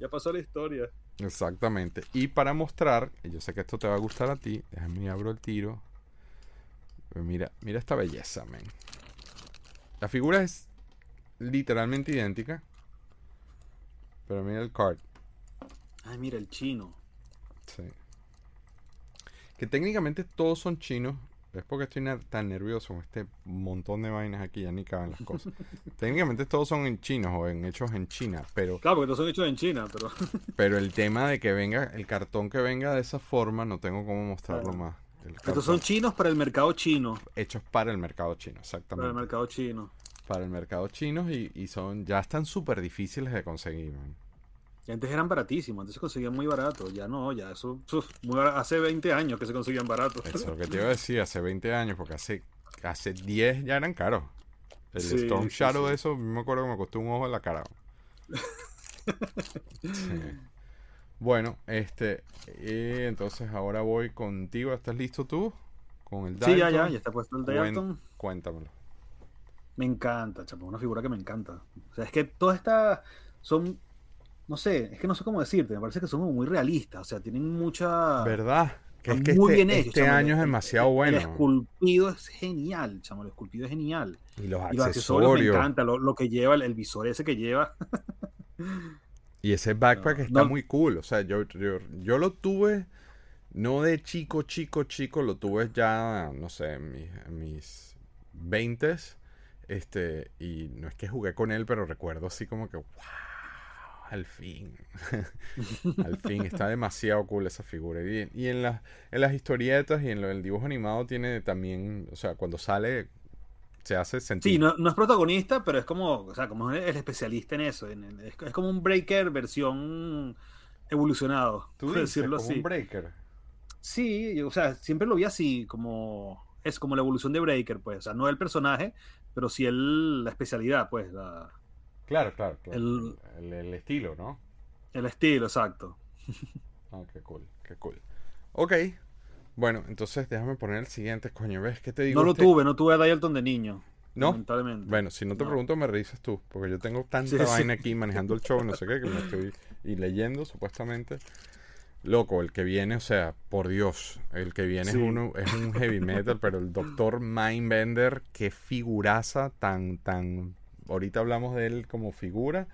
ya pasó la historia. Exactamente. Y para mostrar, yo sé que esto te va a gustar a ti, déjame abro el tiro. Pues mira, mira esta belleza, man. La figura es literalmente idéntica. Pero mira el card. Ay, mira, el chino. Sí. Que técnicamente todos son chinos. Es porque estoy tan nervioso con este montón de vainas aquí, ya ni caben las cosas. técnicamente todos son en chinos o en hechos en China, pero Claro, porque todos son hechos en China, pero Pero el tema de que venga, el cartón que venga de esa forma, no tengo cómo mostrarlo Claro. más. Estos son chinos para el mercado chino. hechos para el mercado chino, Para el exactamente. mercado chino. Para el mercado chino y, y son, ya están súper difíciles de conseguir, man. Antes eran baratísimos, antes se conseguían muy baratos. Ya no, ya eso, uf, muy bara- hace 20 años que se conseguían baratos. Eso es lo que te iba a decir hace 20 años, porque hace, hace 10 ya eran caros. El Sí, Storm sí, Shadow sí. de eso, me acuerdo que me costó un ojo en la cara. Sí. Bueno, este, y entonces ahora voy contigo. ¿Estás listo tú? Con el Sí, ya, Dalton? ya, ya está puesto el Dialton. Cuéntamelo. Me encanta, chapo, una figura que me encanta. O sea, es que todas estas son, no sé, es que no sé cómo decirte, me parece que son como muy realistas, o sea, tienen mucha... ¿Verdad? Que es. Están que muy este, bien hechos, este chamo, año es el- demasiado El bueno. esculpido es genial, chamo, el esculpido es genial. Y los Y los accesorios me encanta, lo, lo que lleva, el, el visor ese que lleva. Y ese backpack No, está no. muy cool. O sea, yo, yo, yo lo tuve, no de chico, chico, chico, lo tuve ya, no sé, en mis, en mis 20 Este, y no es que jugué con él, pero recuerdo así como que, wow, al fin. al fin, está demasiado cool esa figura. Y, y en, las en las historietas y en lo- el dibujo animado tiene también, o sea, cuando sale, se hace sentir. Sí, no, no es protagonista, pero es como, o sea, como es el especialista en eso. en- en- es, es como un Breaker versión evolucionado, Tú por dices, decirlo como así. un breaker. Sí, yo, o sea, siempre lo vi así, como es como la evolución de Breaker, pues, o sea, no el personaje, pero sí el, la especialidad, pues, la- Claro, claro, claro. El- el, el estilo, ¿no? el estilo, exacto. Ah, qué cool, qué cool. Ok. Bueno, entonces déjame poner el siguiente, coño, ¿ves? ¿Qué te digo? No lo Este- tuve, no tuve a Dialton de niño, ¿No? lamentablemente. Bueno, si no te No. pregunto, me revisas tú, porque yo tengo tanta Sí, sí. vaina aquí manejando el show, no sé qué, que me estoy y leyendo supuestamente. Loco, el que viene, o sea, por Dios, el que viene Sí. es uno, es un heavy metal, pero el doctor Mindbender, qué figuraza tan, tan, ahorita hablamos de él como figura,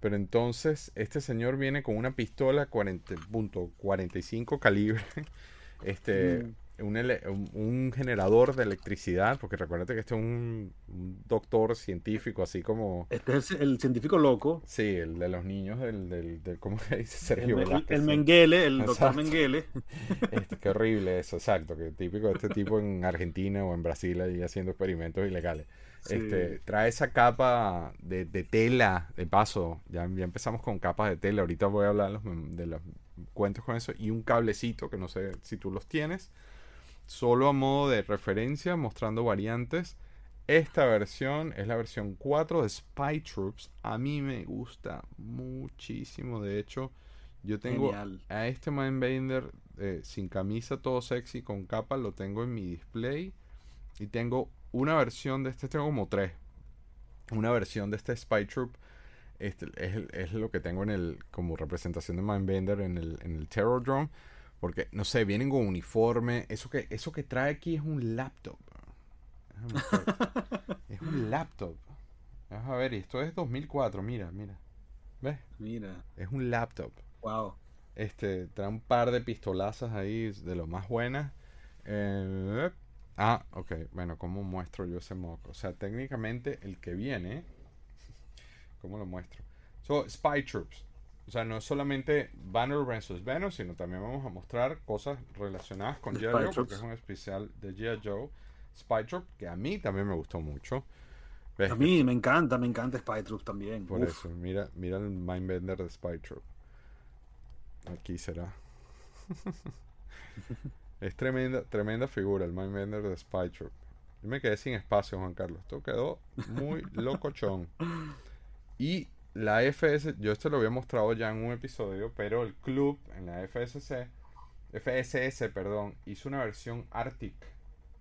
pero entonces este señor viene con una pistola 40.45 calibre, este, un, ele- un- un generador de electricidad, porque recuérdate que este es un, un doctor científico, así como, Este es el, científico loco, sí, el de los niños del, del, del ¿cómo se dice? Sergio el- Velázquez, el. Mengele, el doctor. Mengele. Este, qué horrible eso, exacto, que típico de este tipo en Argentina o en Brasil ahí haciendo experimentos ilegales. Sí. Este, trae esa capa de, de tela, de paso, ya, ya empezamos con capas de tela, ahorita voy a hablar los de los cuentos con eso, y un cablecito que no sé si tú los tienes, solo a modo de referencia, mostrando variantes. Esta versión es la versión 4 de Spy Troops, a mí me gusta muchísimo, de hecho, yo tengo Genial. a este Mindbender eh, sin camisa, todo sexy, con capa, lo tengo en mi display. Y tengo una versión de este, tengo como tres. Una versión de este Spy Troop. Este es, es lo que tengo en el, como representación de Mindbender en el, en el Terror Drone. Porque, no sé, vienen con uniforme. Eso que, eso que trae aquí es un laptop. Es un laptop. Vamos a ver, y esto es 2004, mira, mira. ¿Ves? Mira, Es un laptop. wow. Este, trae un par de pistolazas ahí de lo más buenas. Eh, ah, ok. Bueno, ¿cómo muestro yo ese mock? O sea, técnicamente el que viene. ¿Cómo lo muestro? So, Spy Troops. O sea, no es solamente Banner vs. Venom, sino también vamos a mostrar cosas relacionadas con G.I. Joe, porque es un especial de G.I. Joe. Spy Troop, que a mí también me gustó mucho. ¿Ves? A mí me encanta, me encanta Spy Troops también. Por Uf. eso, mira, mira el Mindbender de Spy Troop. Aquí será. es tremenda, tremenda figura el Mindbender de Spy. Yo me quedé sin espacio, Juan Carlos. Esto quedó muy locochón. Y la FS, yo esto lo había mostrado ya en un episodio, pero el club en la FSC, FSS, perdón, hizo una versión Arctic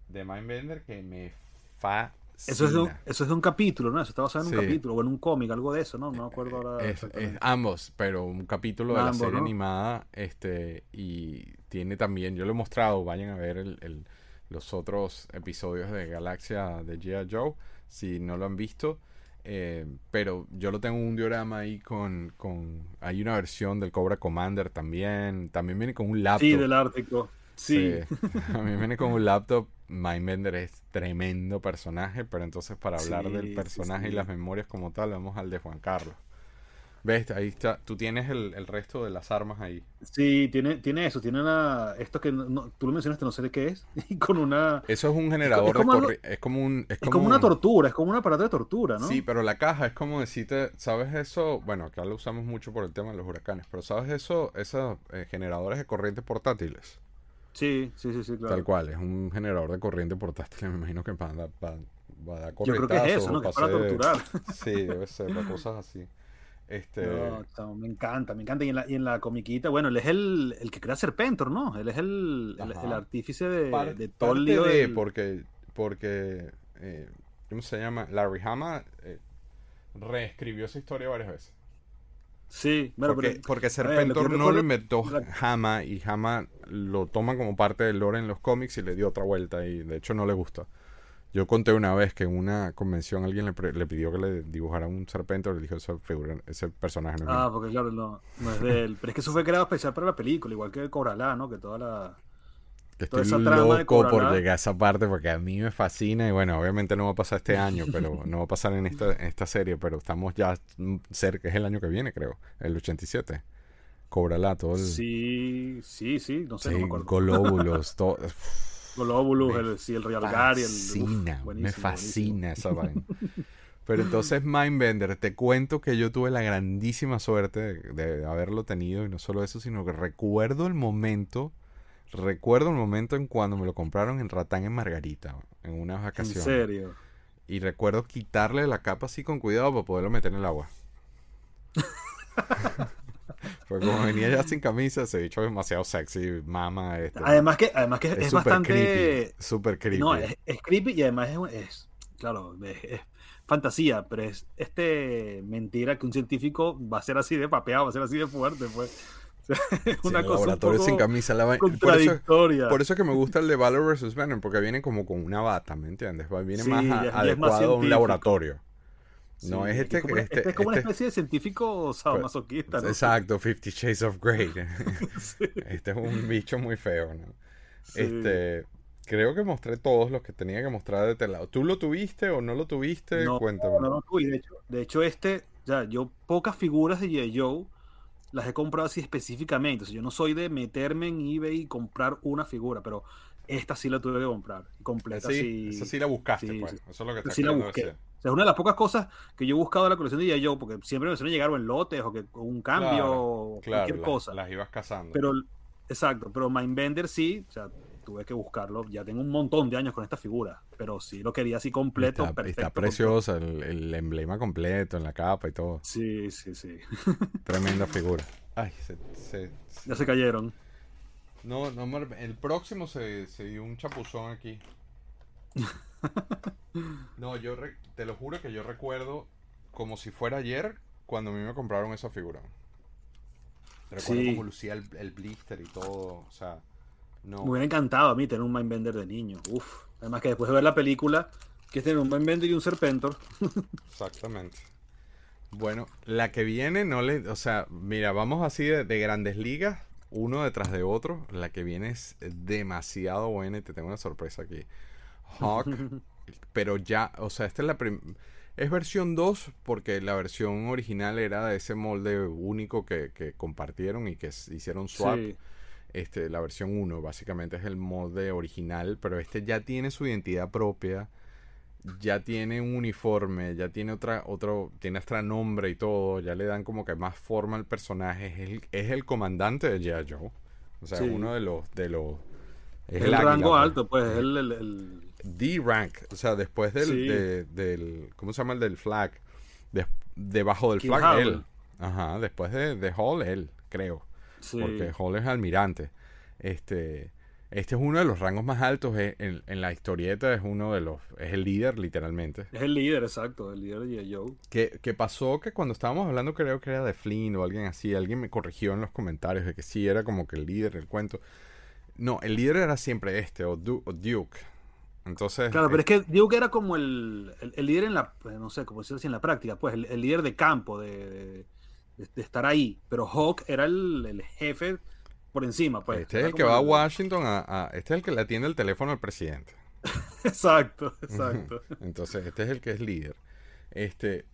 de Mindbender que me fascina. Eso es, de un, eso es de un capítulo, ¿no? Eso está basado en un capítulo o en un cómic, algo de eso, ¿no? No me acuerdo ahora. Es- es ambos, pero un capítulo de la serie ¿no? animada, este, y tiene también, yo lo he mostrado, vayan a ver el, el- los otros episodios de Galaxia de G.I. Joe, si no lo han visto, eh, pero yo lo tengo un diorama ahí con, con, hay una versión del Cobra Commander también, también viene con un laptop. Sí, del Ártico. Sí. Sí, a mí viene con un laptop. Mindbender es tremendo personaje, pero entonces para hablar Sí, del sí, personaje y las memorias como tal, vamos al de Juan Carlos. ¿Ves? Ahí está. Tú tienes el, el resto de las armas ahí. Sí, tiene, tiene eso, tiene una, esto que no- tú lo mencionaste, no sé de qué es, y con una, Eso es un generador como de algo- corriente. Es como un. Es es como una un- tortura, es como un aparato de tortura, ¿no? Sí, pero la caja es como decirte, ¿sabes eso? Bueno, acá lo usamos mucho por el tema de los huracanes, pero ¿sabes eso? Esos eh, generadores de corriente portátiles. Sí, sí, sí, sí, claro. Tal cual, es un generador de corriente portátil. Me imagino que para, dar- para- para dar Yo creo que es eso, ¿no? Que es para para torturar. Sí, debe ser, para cosas así. Este, No, me encanta, me encanta. Y en la, y en la comiquita, bueno, él es el, el que crea Serpentor, ¿no? Él es el, el, artífice de, par- de todo el parte lío de, del- porque, porque eh, ¿cómo se llama? Larry Hama eh, reescribió esa historia varias veces. Sí, bueno, porque, pero- porque Serpentor no lo inventó Hama y Hama lo toma como parte del lore en los cómics y le dio otra vuelta y de hecho no le gusta. Yo conté una vez que en una convención alguien le, le pidió que le dibujara un serpente, le dijo esa figura, ese personaje no Ah, mío". porque claro, no, no es de él. Pero es que eso fue creado especial para la película, igual que Coralá, ¿no? Que toda la. Estoy esa trama de loco por llegar a esa parte porque a mí me fascina y bueno, obviamente no va a pasar este año, pero no va a pasar en esta, en esta serie, pero estamos ya cerca, es el año que viene creo, el 87. Cóbrala todo el... Sí, sí, sí, no sé, no sí, me acuerdo. glóbulos, todo. El, sí, el Real Gary, el. uf, fascina, me buenísimo, fascina esa vaina. Pero entonces Mindbender, te cuento que yo tuve la grandísima suerte de, de haberlo tenido y no solo eso, sino que recuerdo el momento, recuerdo el momento en cuando me lo compraron en Ratán en Margarita, en unas buenísimo. En serio. Y recuerdo quitarle la capa así con cuidado para poderlo meter en el agua. Porque como venía ya sin camisa, ese bicho demasiado sexy, mama. Este, Además que, además que es, es es súper bastante. creepy. Súper creepy. No, es, es creepy y además es, claro, es, es fantasía, pero es este mentira que un científico va a ser así de papeado, va a ser así de fuerte, pues. Sea, es una cosa un laboratorio sin poco camisa. La por, eso, contradictoria. por eso es que me gusta el de Valor vs. Venom, porque viene como con una bata, ¿me entiendes? Viene Sí, más a- adecuado a un laboratorio. Sí, No, es este, como este, este es como una este- especie de científico sadomasoquista, ¿no? Exacto, Fifty Shades of Grey. Sí, este es un bicho muy feo, ¿no? sí. Este, creo que mostré todos los que tenía que mostrar de este lado. ¿Tú lo tuviste o no lo tuviste? No, Cuéntame. No, no, de hecho, de hecho este, ya, yo pocas figuras de G.I. Joe las he comprado así específicamente. O sea, yo no soy de meterme en eBay y comprar una figura, pero esta sí la tuve que comprar, completa. sí, así. esa sí la buscaste, sí, pues. sí. Eso es lo que estás Sí la busqué. decir. O sea, es una de las pocas cosas que yo he buscado de la colección de G.I. Joe, porque siempre me suelen llegar o en lotes o que o un cambio Claro, o Claro, cualquier las- cosa. las ibas cazando. Pero, exacto, pero Mindbender sí, o sea, tuve que buscarlo. Ya tengo un montón de años con esta figura, pero sí lo quería así completo, está, perfecto. está preciosa, el, el emblema completo en la capa y todo. Sí, sí, sí. Tremenda figura. Ay, se, se- Ya se cayeron. No, no, el próximo se, se dio un chapuzón aquí. No, yo re- te lo juro que yo recuerdo como si fuera ayer cuando a mí me compraron esa figura. Recuerdo Sí. cómo lucía el, el blister y todo, o sea, no. Me hubiera encantado a mí tener un Mindbender de niño. Uf. Además que después de ver la película, que es tener un Mindbender y un Serpentor. Exactamente. Bueno, la que viene no le, o sea, mira, vamos así de, de grandes ligas, uno detrás de otro. La que viene es demasiado buena y te tengo una sorpresa aquí. Hawk, pero ya, o sea, esta es la prim- es versión 2 porque la versión original era de ese molde único que, que compartieron y que hicieron swap. Sí. Este, la versión 1 básicamente es el molde original, pero este ya tiene su identidad propia, ya tiene un uniforme, ya tiene otra, otro, tiene hasta nombre y todo, ya le dan como que más forma al personaje, es el, es el comandante de G.I. Joe. O sea, Sí. uno de los, de los Es el, águila, rango pues. alto, pues. Es el, el- el- D-rank, o sea, después del, Sí. de- del, ¿cómo se llama el del flag? Des- debajo del King flag, él. Ajá, después de, de Hall, él, creo sí. porque Hall es almirante. Este, este es uno de los rangos más altos e- en, en la historieta, es uno de los, es el líder literalmente. Es el líder, exacto. El líder de. Joe. Que, que pasó que cuando estábamos hablando creo que era de Flynn o alguien así, alguien me corrigió en los comentarios de que sí era como que el líder del cuento. No, el líder era siempre este, o, Du- o Duke. Entonces, Claro, eh, pero es que Duke era como el, el- el líder en la, pues, no sé, como decirlo así, en la práctica, pues, el, el líder de campo, de, de- de estar ahí. Pero Hawk era el, el jefe por encima, pues. este es el que va a Washington, a, a- este es el que le atiende el teléfono al presidente. Exacto, exacto. Entonces, este es el que es líder. Este,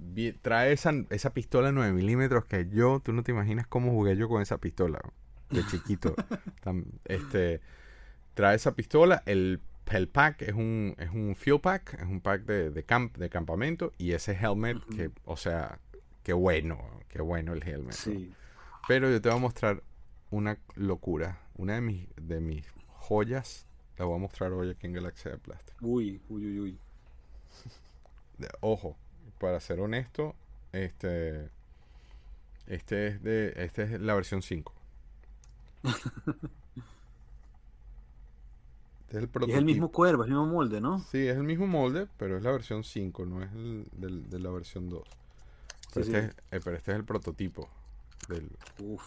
trae esa, esa pistola 9 milímetros que yo, tú no te imaginas cómo jugué yo con esa pistola de chiquito. Este, trae esa pistola, el, el pack es un, es un fuel pack, es un pack de, de, camp, de campamento y ese helmet que, o sea, qué bueno, qué bueno el helmet. Sí. Pero yo te voy a mostrar una locura, una de mis, de mis joyas, la voy a mostrar hoy aquí en Galaxia de Plástico. Uy, uy, uy, uy. de- ojo, para ser honesto, este este es de este es la versión 5. Este es el Y es el prototipo. mismo cuervo, es el mismo molde, ¿no? Sí, es el mismo molde, pero es la versión 5, no es el del- de la versión 2. Pero, Sí, este sí. Es, eh, pero este es el prototipo. Del, Uf.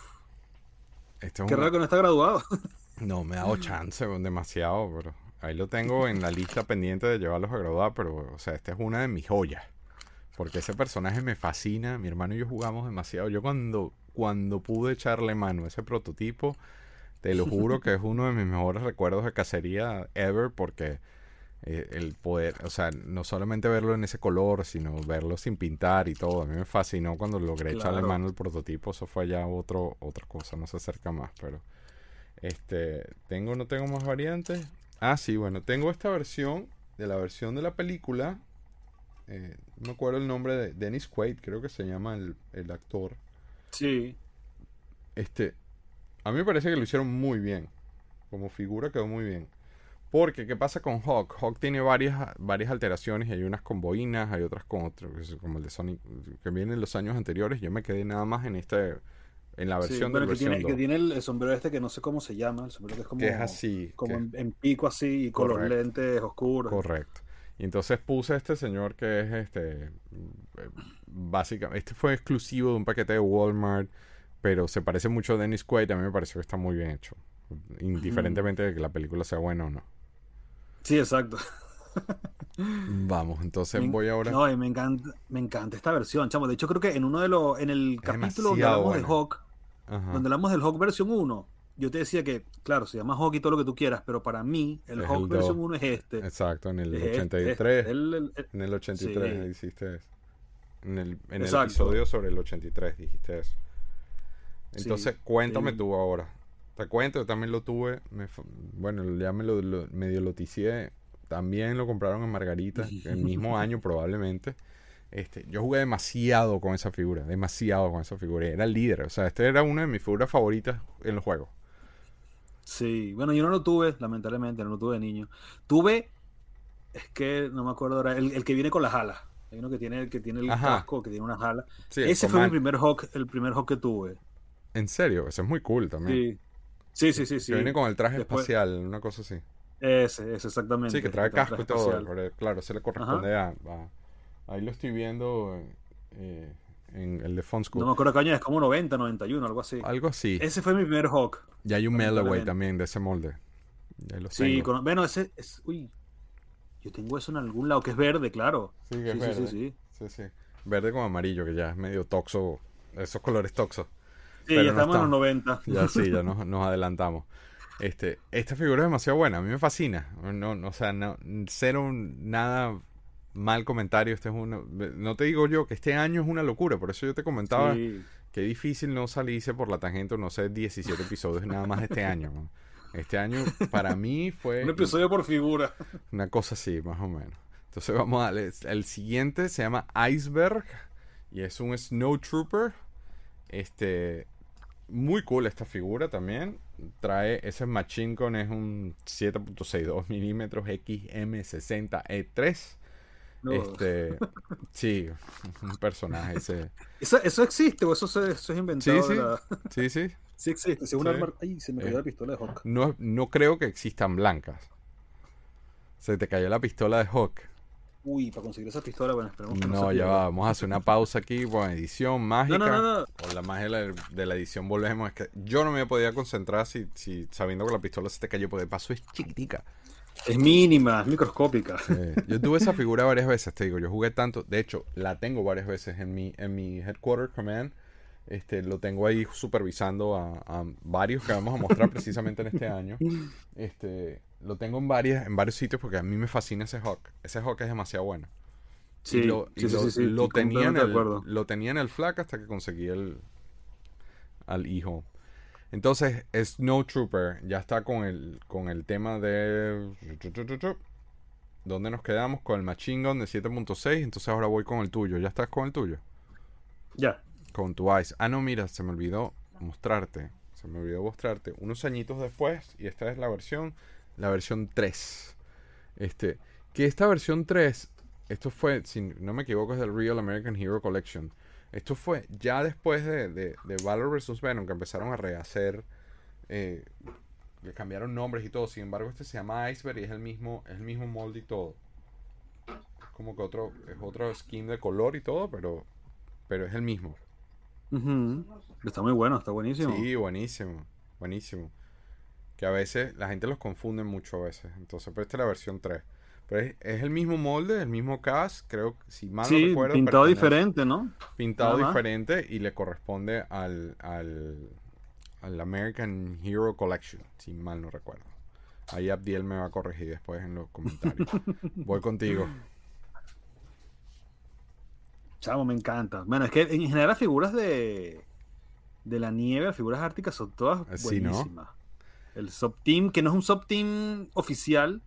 este es Qué un- raro que no está graduado. No, me ha dado chance, demasiado, pero ahí lo tengo en la lista pendiente de llevarlos a graduar, pero, o sea, esta es una de mis joyas. Porque ese personaje me fascina. Mi hermano y yo jugamos demasiado. Yo cuando, cuando pude echarle mano a ese prototipo, te lo juro que es uno de mis mejores recuerdos de cacería ever porque eh, el poder, o sea, no solamente verlo en ese color, sino verlo sin pintar y todo. A mí me fascinó cuando logré echarle mano al prototipo. Eso fue ya otro, otra cosa, no se acerca más, pero... Este, tengo, no tengo más variantes. Ah, sí, bueno, tengo esta versión de la versión de la película. eh, no me acuerdo el nombre de Dennis Quaid, creo que se llama el, el actor. Sí. Este, a mí me parece que lo hicieron muy bien. Como figura quedó muy bien. Porque, ¿qué pasa con Hawk? Hawk tiene varias, varias alteraciones. Hay unas con boinas, hay otras con otro, que es como el de Sonic, que viene en los años anteriores. Yo me quedé nada más en este, en la Sí, versión bueno, de que tiene, versión que 2, tiene el, el sombrero este que no sé cómo se llama, el sombrero que es como, que es así. como que- en, en pico así y con los lentes oscuros. Correcto. Y entonces puse a este señor que es este. Básicamente, este fue exclusivo de un paquete de Walmart, pero se parece mucho a Dennis Quaid. A mí me pareció que está muy bien hecho. Indiferentemente de que la película sea buena o no. Sí, exacto. Vamos, entonces Me- voy ahora. No, y me encanta, me encanta esta versión, chamo. De hecho, creo que en uno de los, en el capítulo donde hablamos de. Hawk, Ajá. donde hablamos del Hawk versión 1, yo te decía que, claro, se llama Hawk y todo lo que tú quieras, pero para mí el Es Hawk el versión dos. 1 es este. Exacto, en el Es este, 83. este, el- el- En el 83 Sí. hiciste eso. En el, en el Exacto. episodio sobre el 83 dijiste eso. Entonces, Sí, cuéntame tú ahora. Te cuento, yo también lo tuve. me bueno, ya me lo, lo- medio loticié. También lo compraron en Margarita, el mismo año probablemente. Este, yo jugué demasiado con esa figura, demasiado con esa figura. Era el líder, o sea, este era una de mis figuras favoritas en los juegos. Sí, bueno, yo no lo tuve, lamentablemente, no lo tuve de niño. Tuve, es que no me acuerdo ahora, el, el que viene con las alas. Hay uno que tiene, el que tiene el Ajá. casco, que tiene unas alas. Sí, Ese fue mi Command. primer Hawk, el primer Hawk que tuve. En serio, ese es muy cool también. Sí, sí, sí, sí. sí. Que viene con el traje Después- espacial, una cosa así. Ese, ese exactamente. Sí, que trae el casco y todo. pero, claro, se le corresponde a, a- Ahí lo estoy viendo eh, en el de Fun School. No me acuerdo qué año es, como 90, 91, algo así. Algo así. Ese fue mi primer Hawk. Y hay un lamentablemente. también de ese molde. Sí, con- bueno, ese es. Uy, yo tengo eso en algún lado, que es verde, claro. Sí, que es sí, sí, verde. sí, sí. Sí, sí. Verde con amarillo, que ya es medio toxo. Esos colores toxos. Sí, ya no estamos en los está. 90. Ya sí, ya nos, nos adelantamos. Este, esta figura es demasiado buena, a mí me fascina. No, no, o sea, no, cero nada mal comentario. Este es uno, no te digo yo que este año es una locura, por eso yo te comentaba Sí. Qué difícil no salirse por la tangente, no sé, 17 episodios nada más este año. Este año para mí fue Un episodio por figura. una cosa así, más o menos. Entonces vamos a darle. El siguiente se llama Iceberg y es un Snow Trooper. Este, muy cool esta figura también. Trae ese Machine Gun, es un 7.62 milímetros XM60E3. No. Este, sí, un personaje ese. ¿Eso, ¿Eso existe o eso, se- eso es inventado? Sí, sí. la- Sí, sí. sí existe. Un Sí. Ay, se me cayó Eh. la pistola de Hawk. No, no creo que existan blancas. Se te cayó la pistola de Hawk. Uy, para conseguir esa pistola, bueno, esperemos que no, No, ya va. Vamos a hacer una pausa aquí. Bueno, edición mágica. No, no, no, no. Con la magia de la, edición volvemos. Es que yo no me podía concentrar si, si sabiendo que la pistola se te cayó. Porque de paso es chiquitica. Es mínima, es microscópica. Yo tuve esa figura varias veces, te digo. Yo jugué tanto. De hecho, la tengo varias veces en mi, en mi Headquarter Command. Este, lo tengo ahí supervisando a, a varios que vamos a mostrar precisamente en este año. Este, lo tengo en varias, en varios sitios porque a mí me fascina ese Hawk. Ese Hawk es demasiado bueno. Sí, y lo, y sí, sí, lo- sí, lo tenía en el, lo tenía en el flag hasta que conseguí el al hijo. Entonces, Snow Trooper ya está con el con el tema de ¿Dónde nos quedamos? Con el Machine Gun de 7.6. Entonces ahora voy con el tuyo. ¿Ya estás con el tuyo? Ya. Con tu Ice. Ah, no, mira, se me olvidó mostrarte. Se me olvidó mostrarte. Unos añitos después. Y esta es la versión. La versión 3. Este. Que esta versión 3. Esto fue, si no me equivoco, es del Real American Hero Collection. Esto fue ya después de, de, de Valor vs. Venom. Que empezaron a rehacer. eh, le cambiaron nombres y todo. Sin embargo, este se llama Iceberg y es el mismo, es el mismo molde y todo. Como que otro, es otro skin de color y todo, pero, pero es el mismo. Está muy bueno, está buenísimo. Sí, buenísimo, buenísimo. Que a veces la gente los confunde mucho a veces. Entonces, pero esta es la versión 3. Pero es, es el mismo molde, el mismo cast, creo que si mal no Sí, recuerdo. pintado diferente, ¿no? Pintado Nada más. diferente y le corresponde al, al, al American Hero Collection, si mal no recuerdo. Ahí Abdiel me va a corregir después en los comentarios. Voy contigo. Chamo, me encanta. Bueno, es que en general las figuras de, de la nieve, las figuras árticas son todas Sí, ¿no? El sub-team, que no es un sub-team oficial,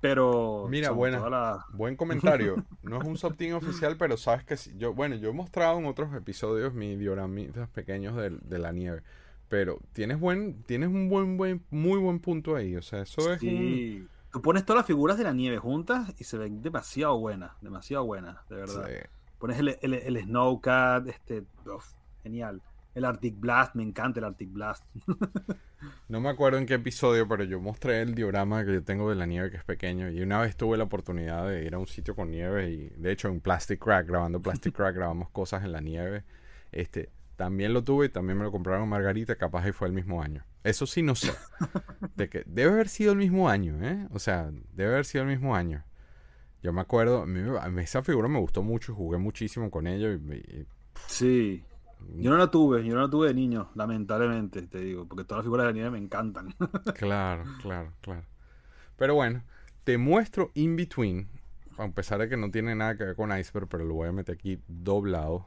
pero... Mira, buena. la- Buen comentario. No es un subteam oficial, pero sabes que sí. yo, bueno, yo he mostrado en otros episodios mis dioramitas pequeños de, de la nieve. Pero tienes buen, tienes un buen, buen, muy buen punto ahí. O sea, eso es un- Sí. Tú pones todas las figuras de la nieve juntas y se ven demasiado buenas, demasiado buenas, de verdad. sí. Pones el, el, el Snowcat, este, uf, genial. El Arctic Blast, me encanta el Arctic Blast. No me acuerdo en qué episodio, pero yo mostré el diorama que yo tengo de la nieve que es pequeño. Y una vez tuve la oportunidad de ir a un sitio con nieve y de hecho en Plastic Crack, grabando Plastic Crack, grabamos cosas en la nieve. Este, también lo tuve y también me lo compraron Margarita, capaz y fue el mismo año. Eso sí no sé. De que debe haber sido el mismo año, ¿eh? O sea, debe haber sido el mismo año. Yo me acuerdo, a mí me- a mí esa figura me gustó mucho, jugué muchísimo con ella y, y- Sí. Yo no la tuve, yo no la tuve de niño, lamentablemente, te digo, porque todas las figuras de la nieve me encantan. Claro, claro, claro. Pero bueno, te muestro In Between, a pesar de que no tiene nada que ver con Iceberg, pero lo voy a meter aquí doblado.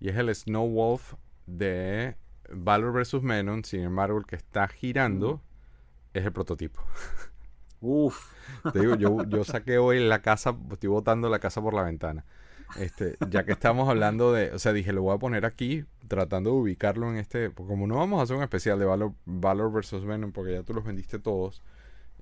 Y es el Snow Wolf de Valor vs. Menon, sin embargo, el que está girando es el prototipo. Uf. Te digo, yo, yo saqué hoy la casa, estoy botando la casa por la ventana. Este, ya que estamos hablando de, o sea, dije, lo voy a poner aquí, tratando de ubicarlo en este, porque como no vamos a hacer un especial de Valor, Valor versus Venom, porque ya tú los vendiste todos.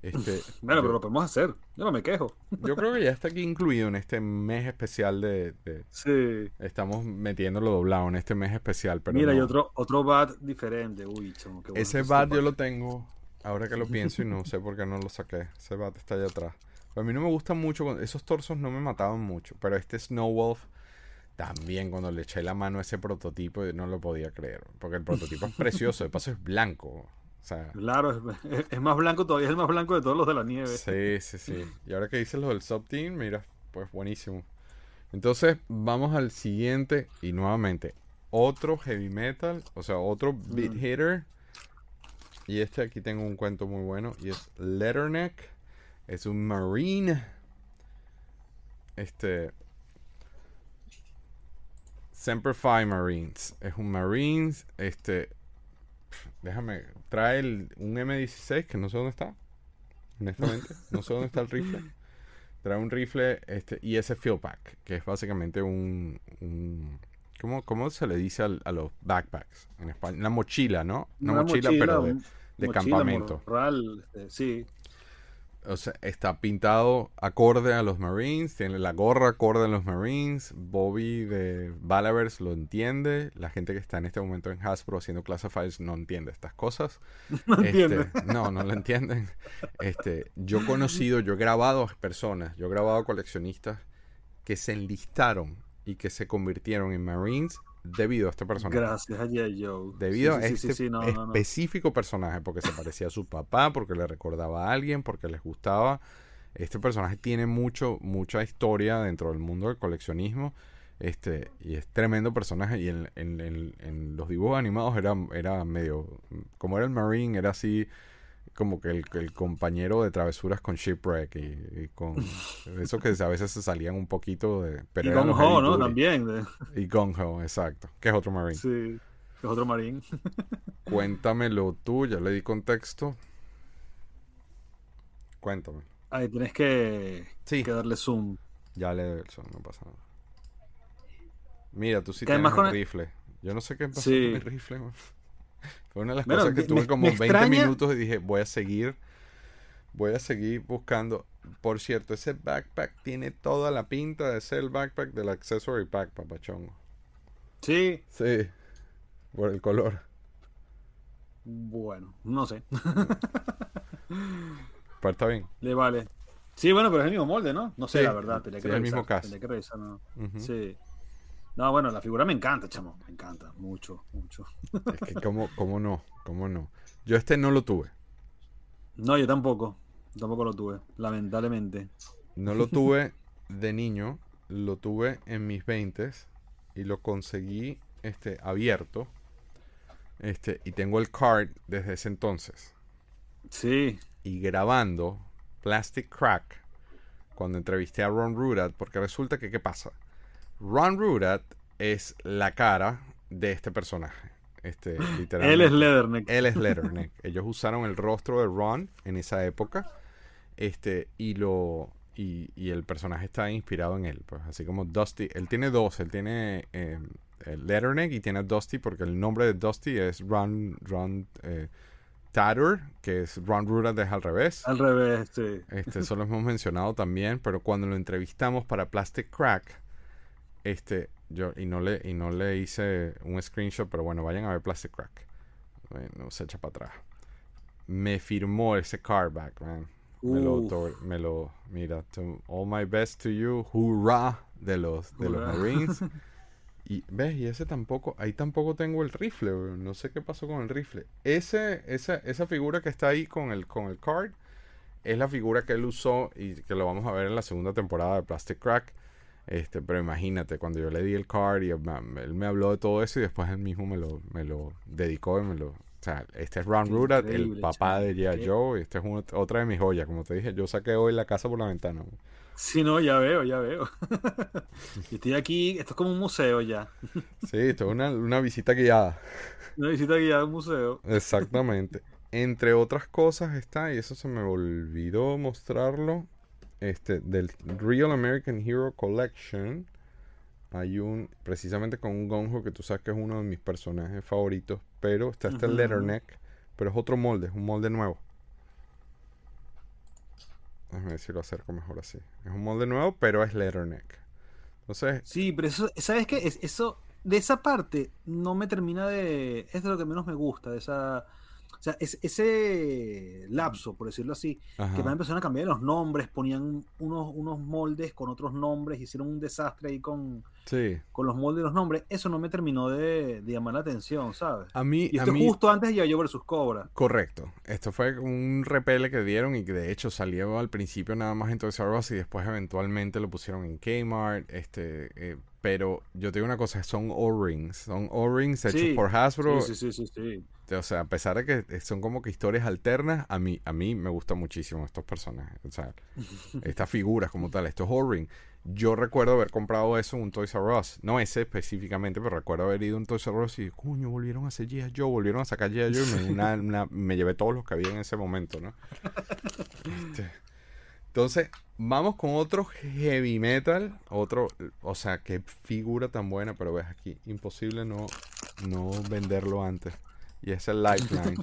Este, Bueno, pero lo podemos hacer. Yo no me quejo. yo creo que ya está aquí incluido en este mes especial de, de- Sí. estamos metiéndolo doblado en este mes especial, pero Mira, y no. otro, otro bat diferente. Uy, chamo, qué bueno Ese bat este yo lo tengo, ahora que lo pienso y no sé por qué no lo saqué. Ese bat está allá atrás. A mí no me gustan mucho, esos torsos no me mataban mucho, pero este Snow Wolf también cuando le eché la mano a ese prototipo no lo podía creer, porque el prototipo es precioso, de paso es blanco. O sea, Claro, es, es más blanco todavía, es el más blanco de todos los de la nieve. sí, sí, sí. Y ahora que dices lo del sub-team, mira, pues buenísimo. Entonces, vamos al siguiente y nuevamente otro heavy metal, o sea, otro beat hitter. Y este aquí tengo un cuento muy bueno y es Letterneck. Es un marine. Este Semper Fi Marines. Es un Marines. Este. Déjame. Trae el- un M16 que no sé dónde está. Honestamente. No sé dónde está el rifle. Trae un rifle este, y ese field pack. Que es básicamente un. un- ¿cómo, cómo se le dice al- a los backpacks en español? Una mochila, ¿no? Una, mochila, pero de, un- de mochila, campamento. morral, este, sí. O sea, está pintado acorde a los Marines, tiene la gorra acorde a los Marines. Bobby de Balavers lo entiende. La gente que está en este momento en Hasbro haciendo classifieds no entiende estas cosas. No Este, no, no lo entienden. Este, yo he conocido, yo he grabado a personas, yo he grabado a coleccionistas que se enlistaron y que se convirtieron en Marines debido a este personaje. Gracias a. Joe. Debido Sí, a sí, este sí, no, no, no. específico personaje, porque se parecía a su papá, porque le recordaba a alguien, porque les gustaba. Este personaje tiene mucho, mucha historia dentro del mundo del coleccionismo. Este, y es tremendo personaje. Y en, en- en- en los dibujos animados era, era medio. Como era el Marine, era así como que el, el compañero de travesuras con Shipwreck y, y con eso que a veces se salían un poquito de. Pero y los Ho, ¿no? También. de- Y Gung Ho, exacto. Que es otro Marine. sí. Es otro marín. Cuéntamelo tú, ya le di contexto. Cuéntame. Ahí tienes que, Sí, que darle zoom. ya le doy el son, no pasa nada. Mira, tú sí Que tienes además el rifle. Yo no sé qué pasó Sí. con mi rifle. man. Fue una de las Bueno, cosas que tuve me- como me 20 extraña- minutos y dije, voy a seguir. Voy a seguir buscando. Por cierto, ese backpack tiene toda la pinta de ser el backpack del accessory pack, papachongo. Sí. Sí, por el color. Bueno, no sé. Pero está bien. Le vale. Sí, bueno, pero es el mismo molde, ¿no? No sé, Sí, la verdad. Tenía que sí, el mismo cast. tenía que revisar, ¿no? Ujú. Sí. No, bueno, la figura me encanta, chamo. Me encanta. Mucho, mucho. Es que, ¿cómo, cómo no? ¿Cómo no? Yo este no lo tuve. No, yo tampoco. Tampoco lo tuve, lamentablemente. No lo tuve de niño, lo tuve en mis 20 y lo conseguí este, abierto. Este, y tengo el card desde ese entonces. Sí. Y grabando Plastic Crack cuando entrevisté a Ron Rudat, porque resulta que, ¿qué pasa? Ron Rudat es la cara de este personaje. Este, Él es Leatherneck. Él es Leatherneck. Ellos usaron el rostro de Ron en esa época. Este, y lo. Y, el personaje está inspirado en él. Pues así como Dusty. Él tiene dos. Él tiene eh, el Leatherneck y tiene Dusty porque el nombre de Dusty es Ron. Ron eh, Tatter, que es Ron Rudat es al revés. Al revés, sí. Este, eso lo hemos mencionado también, pero cuando lo entrevistamos para Plastic Crack, este, yo, y no le, y no le hice un screenshot, pero bueno, vayan a ver Plastic Crack. Bueno, se echa para atrás. Me firmó ese cardback, man. Me lo, me lo, mira, all my best to you, hurrah, de los, de los Marines. Y ves, y ese tampoco, ahí tampoco tengo el rifle, no sé qué pasó con el rifle. Ese, esa, esa figura que está ahí con el, con el card es la figura que él usó y que lo vamos a ver en la segunda temporada de Plastic Crack. Este, pero imagínate, cuando yo le di el card y él me habló de todo eso y después él mismo me lo, me lo dedicó y me lo... O sea, este es Ron Rudat, el papá de G.I. Joe, y este es otra de mis joyas. Como te dije, yo saqué hoy la casa por la ventana. Sí, no, ya veo, ya veo. estoy aquí, esto es como un museo ya. sí, esto es una, visita guiada. Una visita guiada a un museo. Exactamente. Entre otras cosas está, y eso se me olvidó mostrarlo, este, del Real American Hero Collection. Hay un, precisamente con un Gonjo que tú sabes que es uno de mis personajes favoritos, pero está este Letterneck, pero es otro molde, es un molde nuevo. Déjame ver si lo acerco mejor así. Es un molde nuevo, pero es letterneck. Entonces. Sí, pero eso, ¿sabes qué? Es, eso, de esa parte, no me termina de. Es de lo que menos me gusta, de esa o sea, ese lapso, por decirlo así, que van empezaron a cambiar los nombres, ponían unos, unos moldes con otros nombres, hicieron un desastre ahí con, con los moldes y los nombres, eso no me terminó de, llamar la atención, ¿sabes? A mí, y esto justo antes de yo versus Cobra. Correcto. Esto fue un repele que dieron y que de hecho salió al principio nada más en Toys R Us y después eventualmente lo pusieron en Kmart, este, eh, pero yo te digo una cosa, son O-rings, son O-rings hechos por Hasbro. Sí, sí, sí, sí, O sea, a pesar de que son como que historias alternas, a mí, a mí me gustan muchísimo estos personajes. O sea, estas figuras como tal, estos O-rings. Yo recuerdo haber comprado eso en un Toys R Us. No ese específicamente, pero recuerdo haber ido a un Toys R Us y, coño, volvieron a hacer G.I. Joe, volvieron a sacar G.I. Joe y me, me llevé todos los que había en ese momento, ¿no? Este, entonces, vamos con otro heavy metal. Otro, o sea, qué figura tan buena, pero ves aquí, imposible no, no venderlo antes. Y es el Lifeline.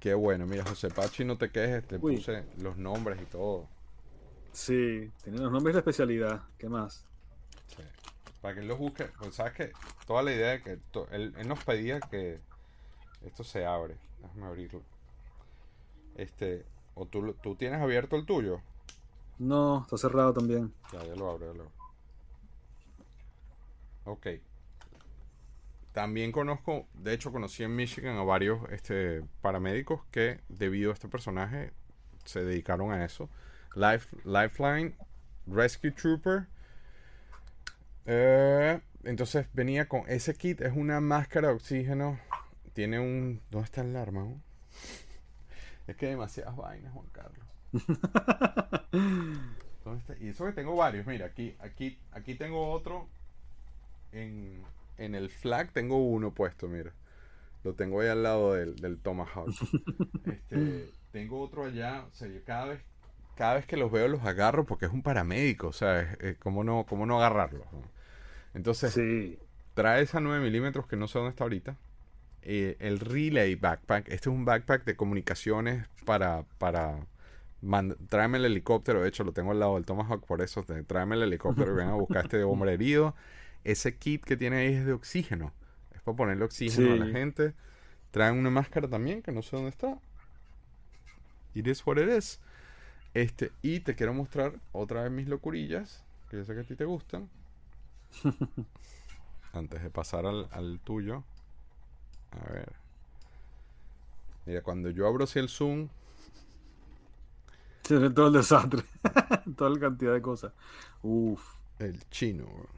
qué bueno, mira, José Pachi, no te quejes, te puse los nombres y todo. Sí, tiene los nombres de especialidad. ¿Qué más? Sí. Para que él los busque, pues sabes que toda la idea de que él, él nos pedía que esto se abre. Déjame abrirlo. Este, ¿O tú, tú tienes abierto el tuyo? No, está cerrado también. Ya, ya lo abro, ya lo Ok. También conozco, de hecho conocí en Michigan a varios este, paramédicos que debido a este personaje se dedicaron a eso. Life, Lifeline, Rescue Trooper. Eh, entonces venía con ese kit, es una máscara de oxígeno. Tiene un... ¿Dónde está el arma? Es que hay demasiadas vainas, Juan Carlos. Y eso que tengo varios. Mira, aquí, aquí, aquí tengo otro. En, en el flag tengo uno puesto, mira. Lo tengo ahí al lado del, del Tomahawk. Este, tengo otro allá. O sea, yo cada vez, cada vez que los veo los agarro porque es un paramédico. O sea, ¿cómo, no, ¿cómo no agarrarlos? Entonces, trae esa 9 milímetros que no sé dónde está ahorita. Eh, el Relay Backpack. Este es un backpack de comunicaciones para, para tráeme el helicóptero. De hecho, lo tengo al lado del Tomahawk, por eso tráeme el helicóptero y ven a buscar a este hombre herido. Ese kit que tiene ahí es de oxígeno. Es para ponerle oxígeno a la gente. Traen una máscara también, que no sé dónde está. It is what it is. Este, y te quiero mostrar otra vez mis locurillas, que yo sé que a ti te gustan. Antes de pasar al, al tuyo. A ver. Mira, cuando yo abro así el zoom, Se ve todo el desastre. Toda la cantidad de cosas. Uf, el chino. weón.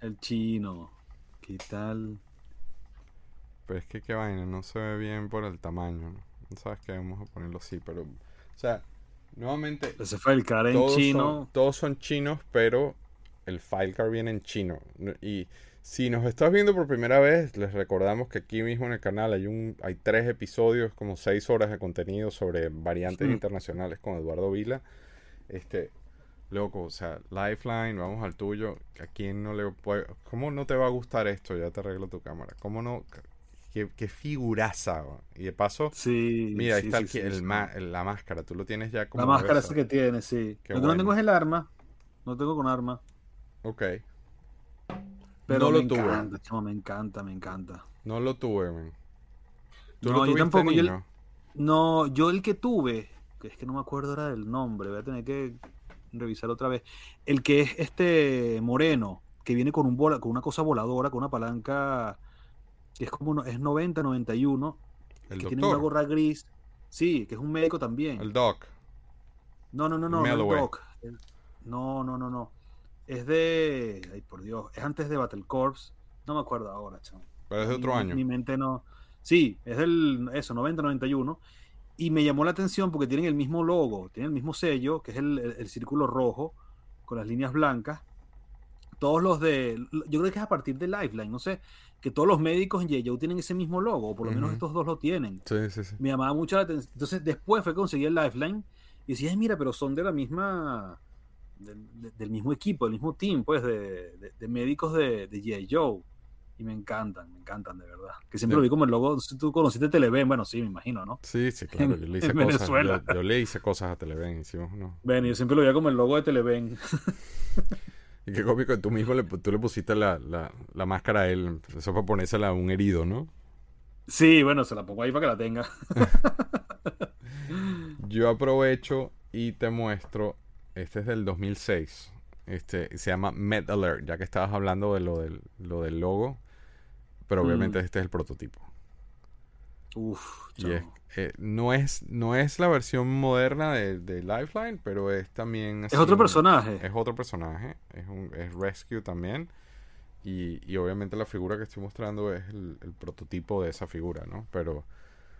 El chino. ¿Qué tal? Pero es que qué vaina, no se ve bien por el tamaño. ¿no? Sabes que vamos a ponerlo así, pero. O sea, nuevamente. Ese fue el cara en chino. Son, todos son chinos, pero el file card viene en chino. No- Y si nos estás viendo por primera vez, les recordamos que aquí mismo en el canal hay un hay tres episodios, como seis horas de contenido sobre variantes Mm. internacionales con Eduardo Vila. Este, loco, o sea, Lifeline, vamos al tuyo. ¿A quién no le puede, cómo no te va a gustar esto? Ya te arreglo tu cámara. ¿Cómo no? Qué, qué figuraza. va. Y de paso, Sí. mira, ahí sí, está sí, el, el el- la máscara. Tú lo tienes ya como La máscara esa que tiene, sí. Qué Lo que no tengo es el arma. No tengo con arma. Ok. Pero no me lo tuve. encanta, chamo, me encanta, me encanta. No lo tuve, man. ¿Tú No, lo yo tampoco, yo- niño? No, yo el que tuve, que es que no me acuerdo ahora del nombre, voy a tener que revisar otra vez. El que es este moreno, que viene con un bola, con una cosa voladora, con una palanca que es como es 90, 91, El que tiene una gorra gris. Sí, que es un médico también. El doc. No, no, no, no, el. Doc. El- No, no, no, no. Es de. Ay, por Dios. Es antes de Battle Corps. No me acuerdo ahora, chamo. Pero es de otro Mi- año. Mi mente no. Sí, es del. Eso, 90-91. Y me llamó la atención porque tienen el mismo logo, tienen el mismo sello, que es el, el- el círculo rojo con las líneas blancas. Todos los de. Yo creo que es a partir de Lifeline, no sé. Que todos los médicos en Yeyo tienen ese mismo logo, o por lo menos estos dos lo tienen Sí, sí, sí. me llamaba mucho la atención. Entonces, después fue que conseguí el Lifeline y decía, "Ay, mira, pero son de la misma, del, de- del mismo equipo, del mismo team, pues, de, de- de médicos de, de G.I. Joe. Y me encantan, me encantan, de verdad. Que siempre Sí. lo vi como el logo, si tú conociste Televen, bueno, sí, me imagino, ¿no? Sí, sí, claro. Yo le hice en cosas. Venezuela. Yo, yo le hice cosas a Televen. Hicimos uno. Ven, yo siempre lo veía como el logo de Televen. Y qué cómico tú mismo le, tú le pusiste la, la, la máscara a él. Eso para ponérsela a un herido, ¿no? Sí, bueno, se la pongo ahí para que la tenga. Yo aprovecho y te muestro. Este es del 2006. Este se llama Med Alert, ya que estabas hablando de lo del, lo del logo. Pero Mm. obviamente este es el prototipo. Uf, Y es- eh, no, es, no es la versión moderna de, de Lifeline, pero es también... Es otro un- personaje. Es otro personaje. Es, un, es Rescue también. Y, y obviamente la figura que estoy mostrando es el, el prototipo de esa figura, ¿no? Pero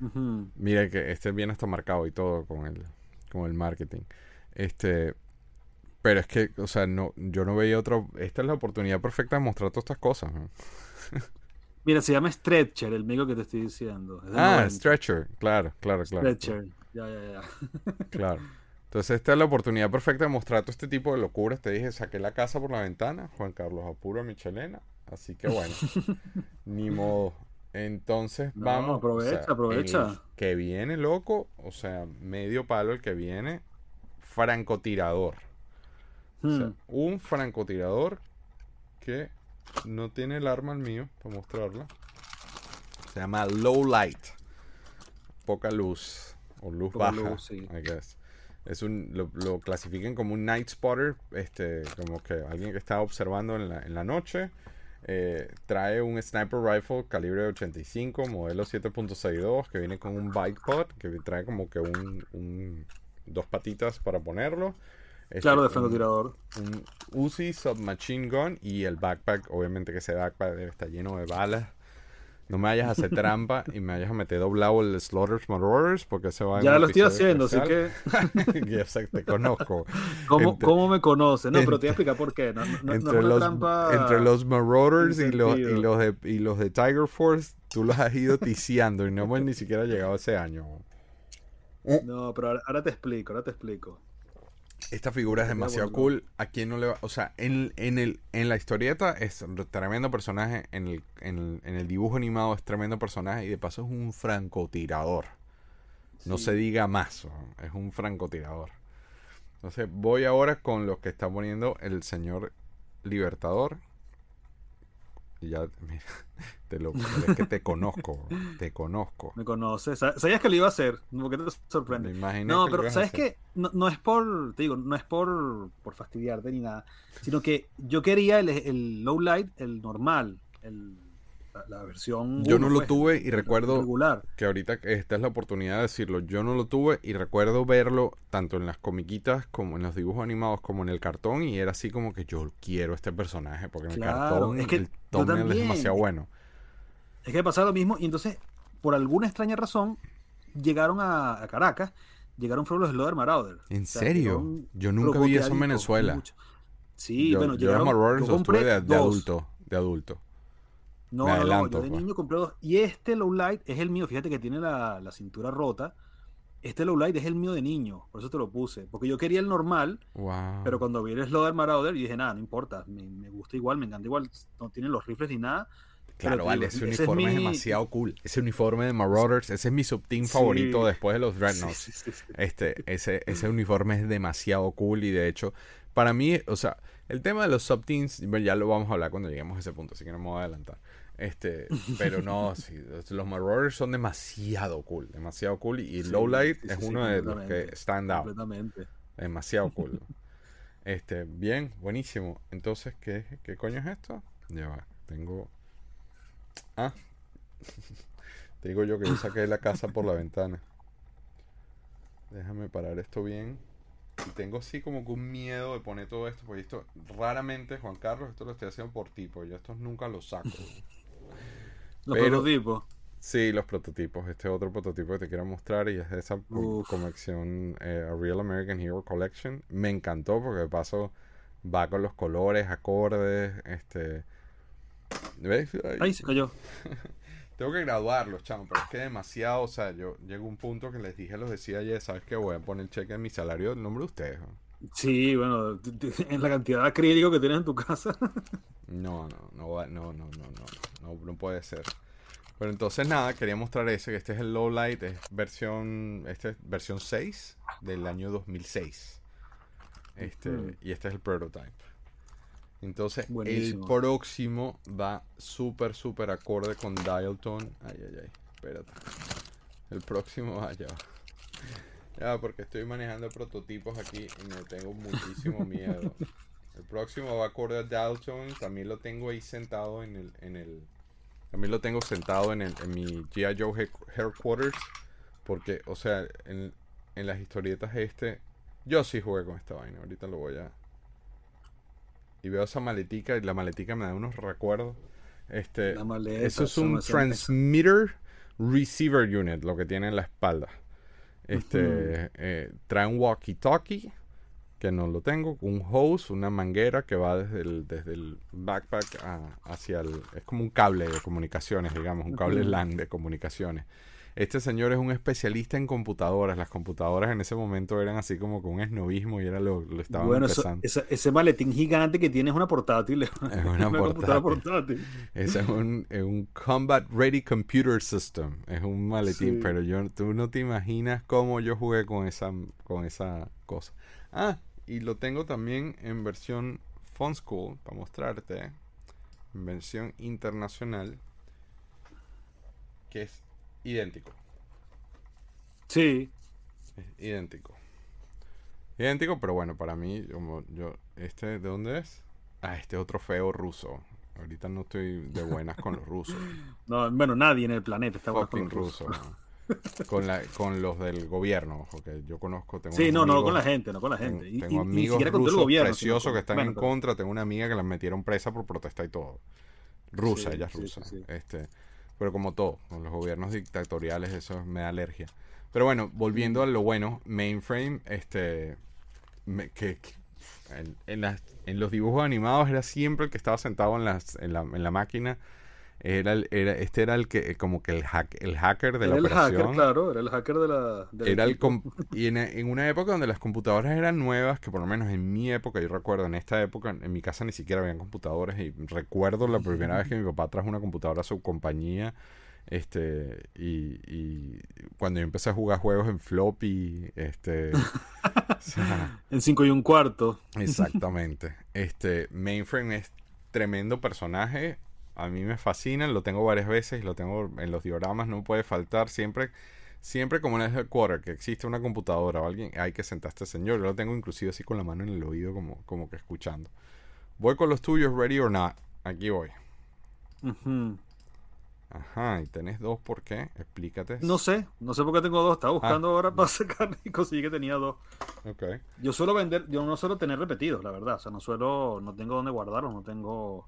Ujú. mira que este viene hasta marcado y todo con el, con el marketing. Este... Pero es que, o sea, no, yo no veía otro... Esta es la oportunidad perfecta de mostrar todas estas cosas. ¿no? Mira, se llama Stretcher, el médico que te estoy diciendo. Es Ah, 90. Stretcher. Claro, claro, claro. Stretcher. Ya, ya, ya. Claro. Entonces esta es la oportunidad perfecta de mostrar todo este tipo de locuras. Te dije, saqué la casa por la ventana, Juan Carlos apuro a Michelena. Así que bueno, ni modo. Entonces No, vamos. aprovecha, el aprovecha. que viene, loco, o sea, medio palo el que viene, francotirador. O sea, Hmm. un francotirador que no tiene el arma el mío, para mostrarla. Se llama Low Light. Poca luz. O luz Poca baja, luz, sí. I guess. Es un, lo, lo clasifican como un night spotter, este, como que alguien que está observando en la, en la noche. Eh, trae un sniper rifle calibre 85, modelo 7.62, que viene con un bike pod, que trae como que un, un- dos patitas para ponerlo. Este, Claro, de un- francotirador. un Uzi Submachine Gun y el backpack, obviamente que ese backpack debe estar lleno de balas. No me vayas a hacer trampa y me vayas a meter doblado el Slaughters Marauders porque se va Ya un lo estoy haciendo, así que. Ya sé, te conozco. ¿Cómo, Entre- cómo me conoce? No, pero te voy a explicar por qué. No, no- no- no es entre, los, trampa. entre los Marauders y los, y, los de, y los de Tiger Force, tú los has ido ticiando y no hemos ni siquiera llegado a ese año. No, pero ahora, ahora te explico, ahora te explico. Esta figura es demasiado cool. ¿A quién no le va? O sea, en, en, el, en la historieta es un tremendo personaje. En el, en, el, en el dibujo animado es tremendo personaje. Y de paso es un francotirador. No Sí. se diga más. Es un francotirador. Entonces voy ahora con lo que está poniendo el señor Libertador. Y ya, mira, te lo, es que te conozco. Te conozco. Me conoces. Sa- Sabías que lo iba a hacer. ¿Por qué te sorprende? No, que pero ¿sabes qué? No, no es por, te digo, no es por, por fastidiarte ni nada, sino que yo quería el, el low light, el normal, el la, versión. Yo no lo pues, tuve y recuerdo Regular. que ahorita esta es la oportunidad de decirlo. Yo no lo tuve y recuerdo verlo tanto en las comiquitas como en los dibujos animados como en el cartón y era así como que yo quiero este personaje porque en el cartón es que el thumbnail es demasiado bueno. Es que pasa lo mismo y entonces, por alguna extraña razón, llegaron a, a Caracas, llegaron fueron los Slaughter Marauder. ¿En O sea, serio? Yo nunca vi eso en Venezuela. Sí, yo, bueno, yo llegaron. yo compré de, adulto, de adulto. No, no, no, yo de pues. niño compré dos. Y este Lowlight es el mío. Fíjate que tiene la, la cintura rota. Este Lowlight es el mío de niño. Por eso te lo puse. Porque yo quería el normal, Wow. pero cuando vi el Slaughter Marauder, yo dije, nada, no importa. Me, me gusta igual, me encanta igual. No tienen los rifles ni nada. Claro, vale, ese ese es uniforme es, mi- demasiado cool. Ese uniforme de Marauders, ese es mi subteam Sí. favorito después de los Dreadnoughts. Sí. Este, ese, ese uniforme es demasiado cool y de hecho, para mí, o sea, el tema de los subteams, ya lo vamos a hablar cuando lleguemos a ese punto, así que no me voy a adelantar. Este, pero no, sí, los- Marauders son demasiado cool, demasiado cool y Sí, Lowlight sí, es uno de los que stand out, Completamente. demasiado cool. Este, bien, buenísimo. Entonces, ¿qué, qué coño es esto? Ya va, tengo... Ah, te digo yo que yo saqué la casa por la ventana. Déjame parar esto bien. Y tengo así como que un miedo de poner todo esto, porque esto raramente, Juan Carlos, esto lo estoy haciendo por ti, porque yo estos nunca los saco. Los Pero- prototipos. Sí, los prototipos. Este otro prototipo que te quiero mostrar y es de esa colección eh, A Real American Hero Collection. Me encantó porque de paso va con los colores, acordes, este... ¿Ves? Ay, Ahí se cayó. Tengo que graduarlos, chamo, pero es que demasiado, o sea, yo llego a un punto que les dije, los decía ayer, ¿sabes qué? Voy a poner el cheque en mi salario del nombre de ustedes. ¿no? Sí, bueno, en la cantidad de acrílico que tienes en tu casa. No, no, no, no, no, no, no, no, no puede ser. Pero entonces nada, quería mostrar ese, que este es el Lowlight, es versión, este es versión 6 del año 2006. Este, y este es el prototype. Entonces, Buenísimo. el próximo va súper, súper acorde con Dialton. Ay, ay, ay, espérate. El próximo va ya. va. Ya, porque estoy manejando prototipos aquí y me tengo muchísimo miedo. El próximo va acorde a Dalton. También lo tengo ahí sentado en el. En el también lo tengo sentado en, el, en mi G.I. Joe head- Headquarters. Porque, o sea, en, en las historietas este. Yo sí jugué con esta vaina. Ahorita lo voy a. Y veo esa maletica. Y la maletica me da unos recuerdos. Este. La maleta, eso es un Transmitter Receiver Unit. Lo que tiene en la espalda. Este. Eh, trae un walkie-talkie que no lo tengo, un hose, una manguera que va desde el, desde el backpack a- hacia el... Es como un cable de comunicaciones, digamos, un cable. LAN de comunicaciones. Este señor es un especialista en computadoras. Las computadoras en ese momento eran así como con un esnovismo y era lo, lo estaban Bueno, empezando. ese maletín gigante que tienes una portátil. Es una computadora portátil. portátil. Ese es un, es un Combat Ready Computer System. Es un maletín, Sí. pero yo tú no te imaginas cómo yo jugué con esa, con esa cosa. Ah, y lo tengo también en versión Fun School, para mostrarte. En versión internacional. Que es idéntico. Sí, Es idéntico. Idéntico, pero bueno, para mí, como yo, este, ¿de dónde es? Ah, este otro feo ruso. Ahorita no estoy de buenas con los rusos. no, bueno, nadie en el planeta está bueno con los rusos. ruso. ¿no? Con, la, con los del gobierno, ojo, que yo conozco. Tengo Sí, no, no con la gente, no con la Tengo, gente. Y, tengo y- amigos el gobierno. preciosos que están bueno, en contra. Tengo una amiga que la metieron presa por protesta y todo. Rusa, Sí, ella es sí, rusa. sí. Este, pero como todo, con los gobiernos dictatoriales eso me da alergia. Pero bueno, volviendo a lo bueno, Mainframe, este, me- que, que en, en las- en los dibujos animados era siempre el que estaba sentado en, las, en, la, en la máquina. Era, el- era este era el que como que el hack, el hacker de Era la el operación. hacker, claro, era el hacker de la. del Era el y en, en una época donde las computadoras eran nuevas, que por lo menos en mi época, yo recuerdo, en esta época, en mi casa ni siquiera habían computadores y recuerdo la primera vez que mi papá trajo una computadora a su compañía, este, y, y cuando yo empecé a jugar juegos en floppy, este, o sea, En 5 y un cuarto. Exactamente. Este Mainframe es tremendo personaje. A mí me fascina, lo tengo varias veces, lo tengo en los dioramas, no puede faltar. Siempre, siempre como en el headquarter, que existe una computadora o alguien, hay que sentar a este señor. Yo lo tengo inclusive así con la mano en el oído, como, como que escuchando. Voy con los tuyos, ready or not. Aquí voy. Ujú. Ajá, y tenés dos, ¿por qué? Explícate. No sé, no sé por qué tengo dos. Estaba Ah. buscando ahora para sacar y conseguí que tenía dos. Ok. Yo suelo vender, yo no suelo tener repetidos, la verdad. O sea, no suelo, no tengo dónde guardarlos, no tengo.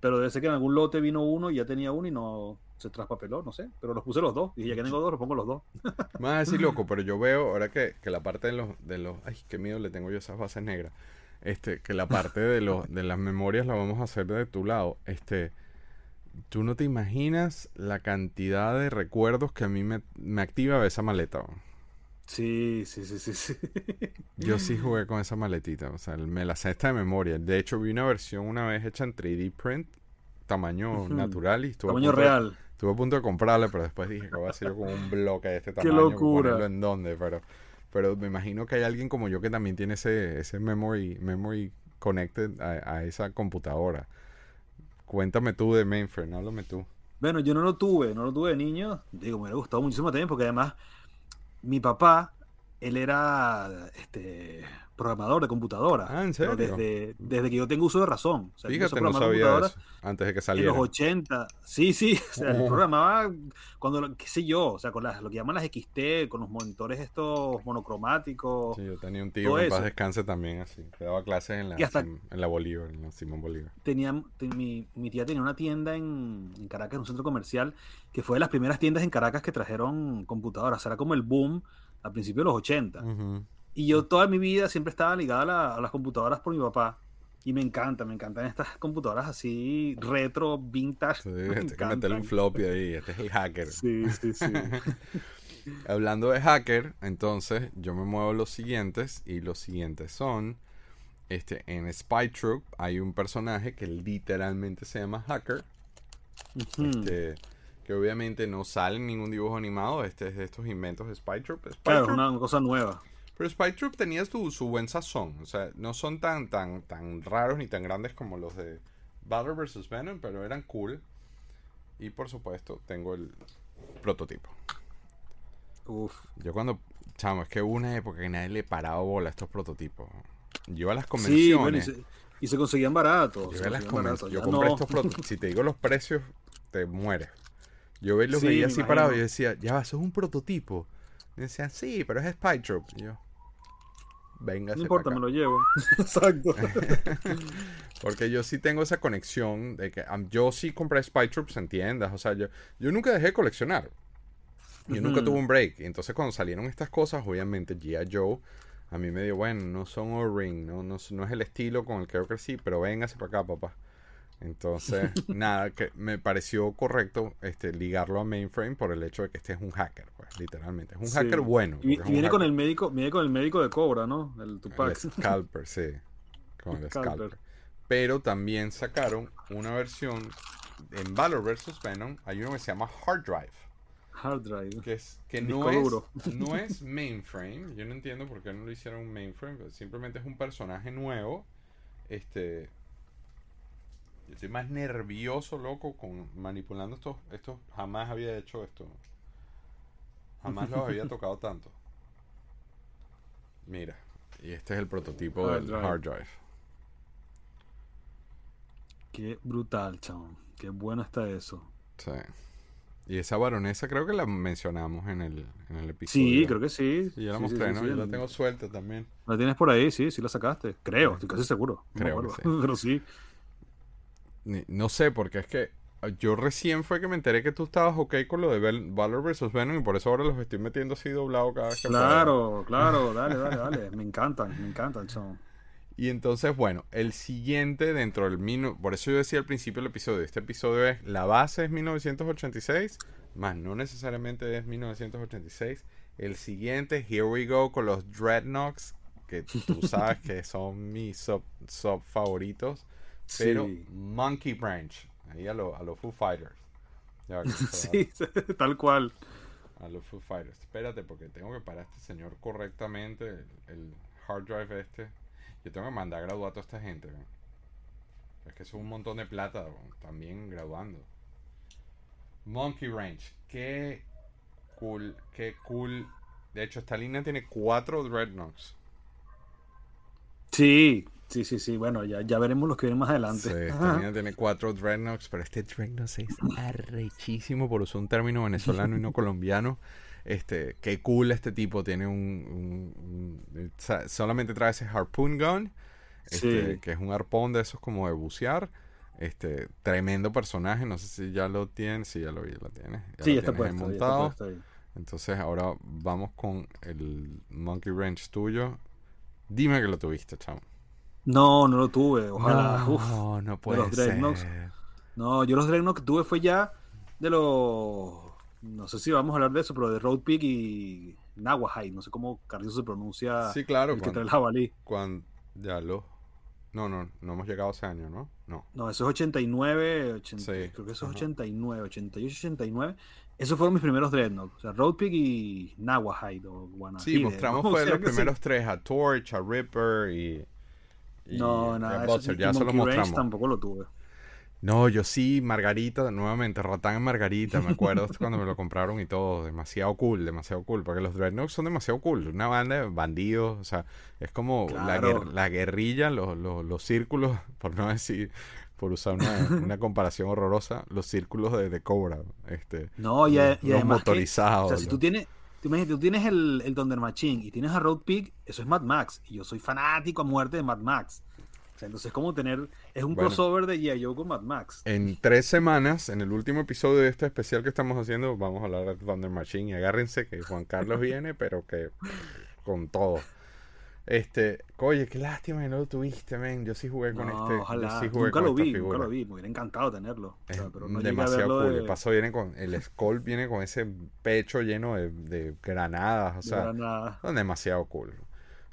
Pero debe ser que en algún lote vino uno y ya tenía uno y no se traspapeló, no sé. Pero los puse los dos. Y ya que tengo dos, los pongo los dos. Me vas a decir loco, pero yo veo ahora que, que la parte de los, de los. Ay, qué miedo le tengo yo esas bases negras. Este, que la parte de los, de las memorias la vamos a hacer de tu lado. Este. Tú no te imaginas la cantidad de recuerdos que a mí me, me activa esa maleta. Sí, sí, sí, sí, sí. Yo sí jugué con esa maletita, o sea, me la sé esta de memoria. De hecho, vi una versión una vez hecha en 3D print, tamaño Ujú. natural, y estuve a Tamaño punto de- real. Estuve a punto de comprarla, pero después dije que voy a hacer yo con un bloque de este ¡Qué tamaño. locura! Ponerlo en dónde, pero, pero me imagino que hay alguien como yo que también tiene ese, ese memory, memory connected a, a esa computadora. Cuéntame tú de mainframe, háblame tú. Bueno, yo no lo tuve, no lo tuve de niño. Digo, me hubiera gustado muchísimo también porque además mi papá, él era este programador de computadora. Ah, ¿en pero serio? Desde, desde que yo tengo uso de razón. O sea, Fíjate, no sabía eso antes de que En saliera. los 80, sí, sí, o sea, Oh. programaba cuando, qué sé yo, o sea, con las, lo que llaman las XT, con los monitores estos monocromáticos. Sí, yo tenía un tío en paz descanse también así. Que daba clases en la, en la Bolívar, en la Simón Bolívar. Tenía, te- mi, mi tía tenía una tienda en, en Caracas, en un centro comercial, que fue de las primeras tiendas en Caracas que trajeron computadoras. Era como el boom a principios de los 80. Ujú. Y yo toda mi vida siempre estaba ligada a, la- a las computadoras por mi papá. Y me encanta, me encantan estas computadoras así retro, vintage. Sí, me que meterle un floppy ahí. Este es el hacker. Sí, sí, sí. Hablando de hacker, entonces yo me muevo los siguientes y los siguientes son este en Spy Troop hay un personaje que literalmente se llama Hacker, este, que obviamente no sale en ningún dibujo animado, este es de estos inventos de Spy Troop. Spy Claro, Troop- una cosa nueva. Pero Spy Troop tenía su, su buen sazón, o sea, no son tan tan tan raros ni tan grandes como los de Battle vs Venom, pero eran cool. Y por supuesto, tengo el prototipo. Uf. Yo cuando, chamo, es que hubo una época que nadie le paraba bola a estos prototipos. Yo a las Sí, bueno, y convenciones. se, y se conseguían baratos. yo a las baratos, Yo compré no. estos prototipos. Si te digo los precios, te mueres. Yo ve- los Sí, veía así parados y decía, ya va, eso es un prototipo. Y decían, sí, pero es Spy Troop. Y yo, venga, No importa, me lo llevo. Exacto. Porque yo sí tengo esa conexión de que yo sí compré Spy Troops en tiendas. O sea, yo, yo nunca dejé de coleccionar. Yo nunca tuve un break. Y entonces cuando salieron estas cosas, obviamente G.I. Joe, a mí me dio, bueno, no son O-Ring, no, no, no es el estilo con el que yo crecí, pero véngase para acá, papá. Entonces, nada, que me pareció correcto este, ligarlo a mainframe por el hecho de que este es un hacker, pues, literalmente. Es un Sí. hacker bueno. Y, y viene con el médico, viene con el médico de Cobra, ¿no? El Tupac. el scalper, sí. Con el Scalper. scalper. Pero también sacaron una versión en Valor vs Venom. Hay uno que se llama Hard Drive. Hard drive. Que, es, que no, es, no es mainframe. Yo no entiendo por qué no lo hicieron mainframe. simplemente es un personaje nuevo. Este. Yo estoy más nervioso, loco, con manipulando estos. estos jamás había hecho esto. Jamás los había tocado tanto. Mira. Y este es el prototipo Hard del drive. hard drive. Qué brutal, chabón. Qué bueno está eso. Sí. Y esa baronesa creo que la mencionamos en el, en el episodio. Sí, creo que sí. Sí, yo la Sí, mostré, sí, ¿no? Yo la tengo suelta también. La tienes por ahí, sí, sí la sacaste. Creo, estoy casi seguro. No Creo que acuerdo. sí. Pero sí. No sé, porque es que ah, yo recién fue que me enteré que tú estabas ok con lo de Valor vs. Venom y por eso ahora los estoy metiendo así doblado cada vez que puedo. Claro, claro, dale, dale, dale. Me encantan, me encantan, chabón. Y entonces, bueno, el siguiente dentro del... minu- Por eso yo decía al principio del episodio, este episodio es, la base es 1986, más no necesariamente es 1986. El siguiente, Here We Go, con los Dreadnoughts, que tú sabes que son mis sub, sub favoritos. Pero Sí. Monkey Branch, ahí a los a los Foo Fighters. Ya Sí, tal cual. a los Foo Fighters. Espérate, porque tengo que parar a este señor correctamente. El, el hard drive este. Yo tengo que mandar a graduar a toda esta gente. Es que eso es un montón de plata también graduando. Monkey Ranch. Qué cool, qué cool. De hecho, esta línea tiene cuatro Dreadnoughts. Sí, Sí, sí, sí. Bueno, ya, ya veremos los que vienen más adelante. Sí, niña tiene cuatro Dreadnoughts, pero este Dreadnought es arrechísimo por usar un término venezolano y no colombiano. Este, qué cool este tipo, tiene un, un- solamente trae ese harpoon gun, este, Sí. que es un arpón de esos como de bucear. Este, tremendo personaje, no sé si ya lo tienes, sí, ya lo vi, lo tienes. Ya Sí, lo está puesto, ya está montado. puesto ahí. Entonces ahora vamos con el Monkey Wrench tuyo. Dime que lo tuviste, chamo. No, no lo tuve. Ojalá. No, Uf. no puede los Dreadnoughts. ser. No, yo los Dreadnought que tuve fue ya de los. No sé si vamos a hablar de eso, pero de Road Pig y Nawahide. No sé cómo Carlos se pronuncia. Sí, claro, el que cuando- trae el jabalí. Cuando ya lo no, no, no hemos llegado a ese año, ¿no? No. No, eso es 89, 80, Sí, creo que eso es ajá. 89, 88, 89. Esos fueron mis primeros Dreadnought. O sea, Road Pig y Nawahide o Guanahide. Sí, mostramos como fue sea los que primeros tres, a Torch, a Ripper y No, nada, eso, Buzzer, y ya se lo mostramos. tampoco lo tuve. No, yo sí, Margarita, nuevamente, Ratán en Margarita, me acuerdo cuando me lo compraron y todo, demasiado cool, demasiado cool, porque los Dreadnoughts son demasiado cool, una banda de bandidos, o sea, es como la, Claro. guer- la guerrilla, los, los, los círculos, por no decir, por usar una, una comparación horrorosa, los círculos de, de Cobra, este, No, y, los, y además que, motorizados. o sea, si tú tienes, tú imagínate, tú tienes el, el Thunder Machine y tienes a Road Pig, eso es Mad Max. Y yo soy fanático a muerte de Mad Max. O sea, entonces es como tener, es un Bueno. crossover de G.I. Joe con Mad Max. En tres semanas, en el último episodio de este especial que estamos haciendo, vamos a hablar de Thunder Machine. Y agárrense que Juan Carlos viene, pero que con todo. Este, oye, qué lástima que no lo tuviste, men. Yo sí jugué con No, este. yo ojalá. sí jugué nunca con lo esta vi, figura. nunca lo vi. Me hubiera encantado tenerlo. O Es sea, pero no demasiado cool. de, El paso viene con. El Skull viene con ese pecho lleno de, de granadas. O sea, nada. son demasiado cool.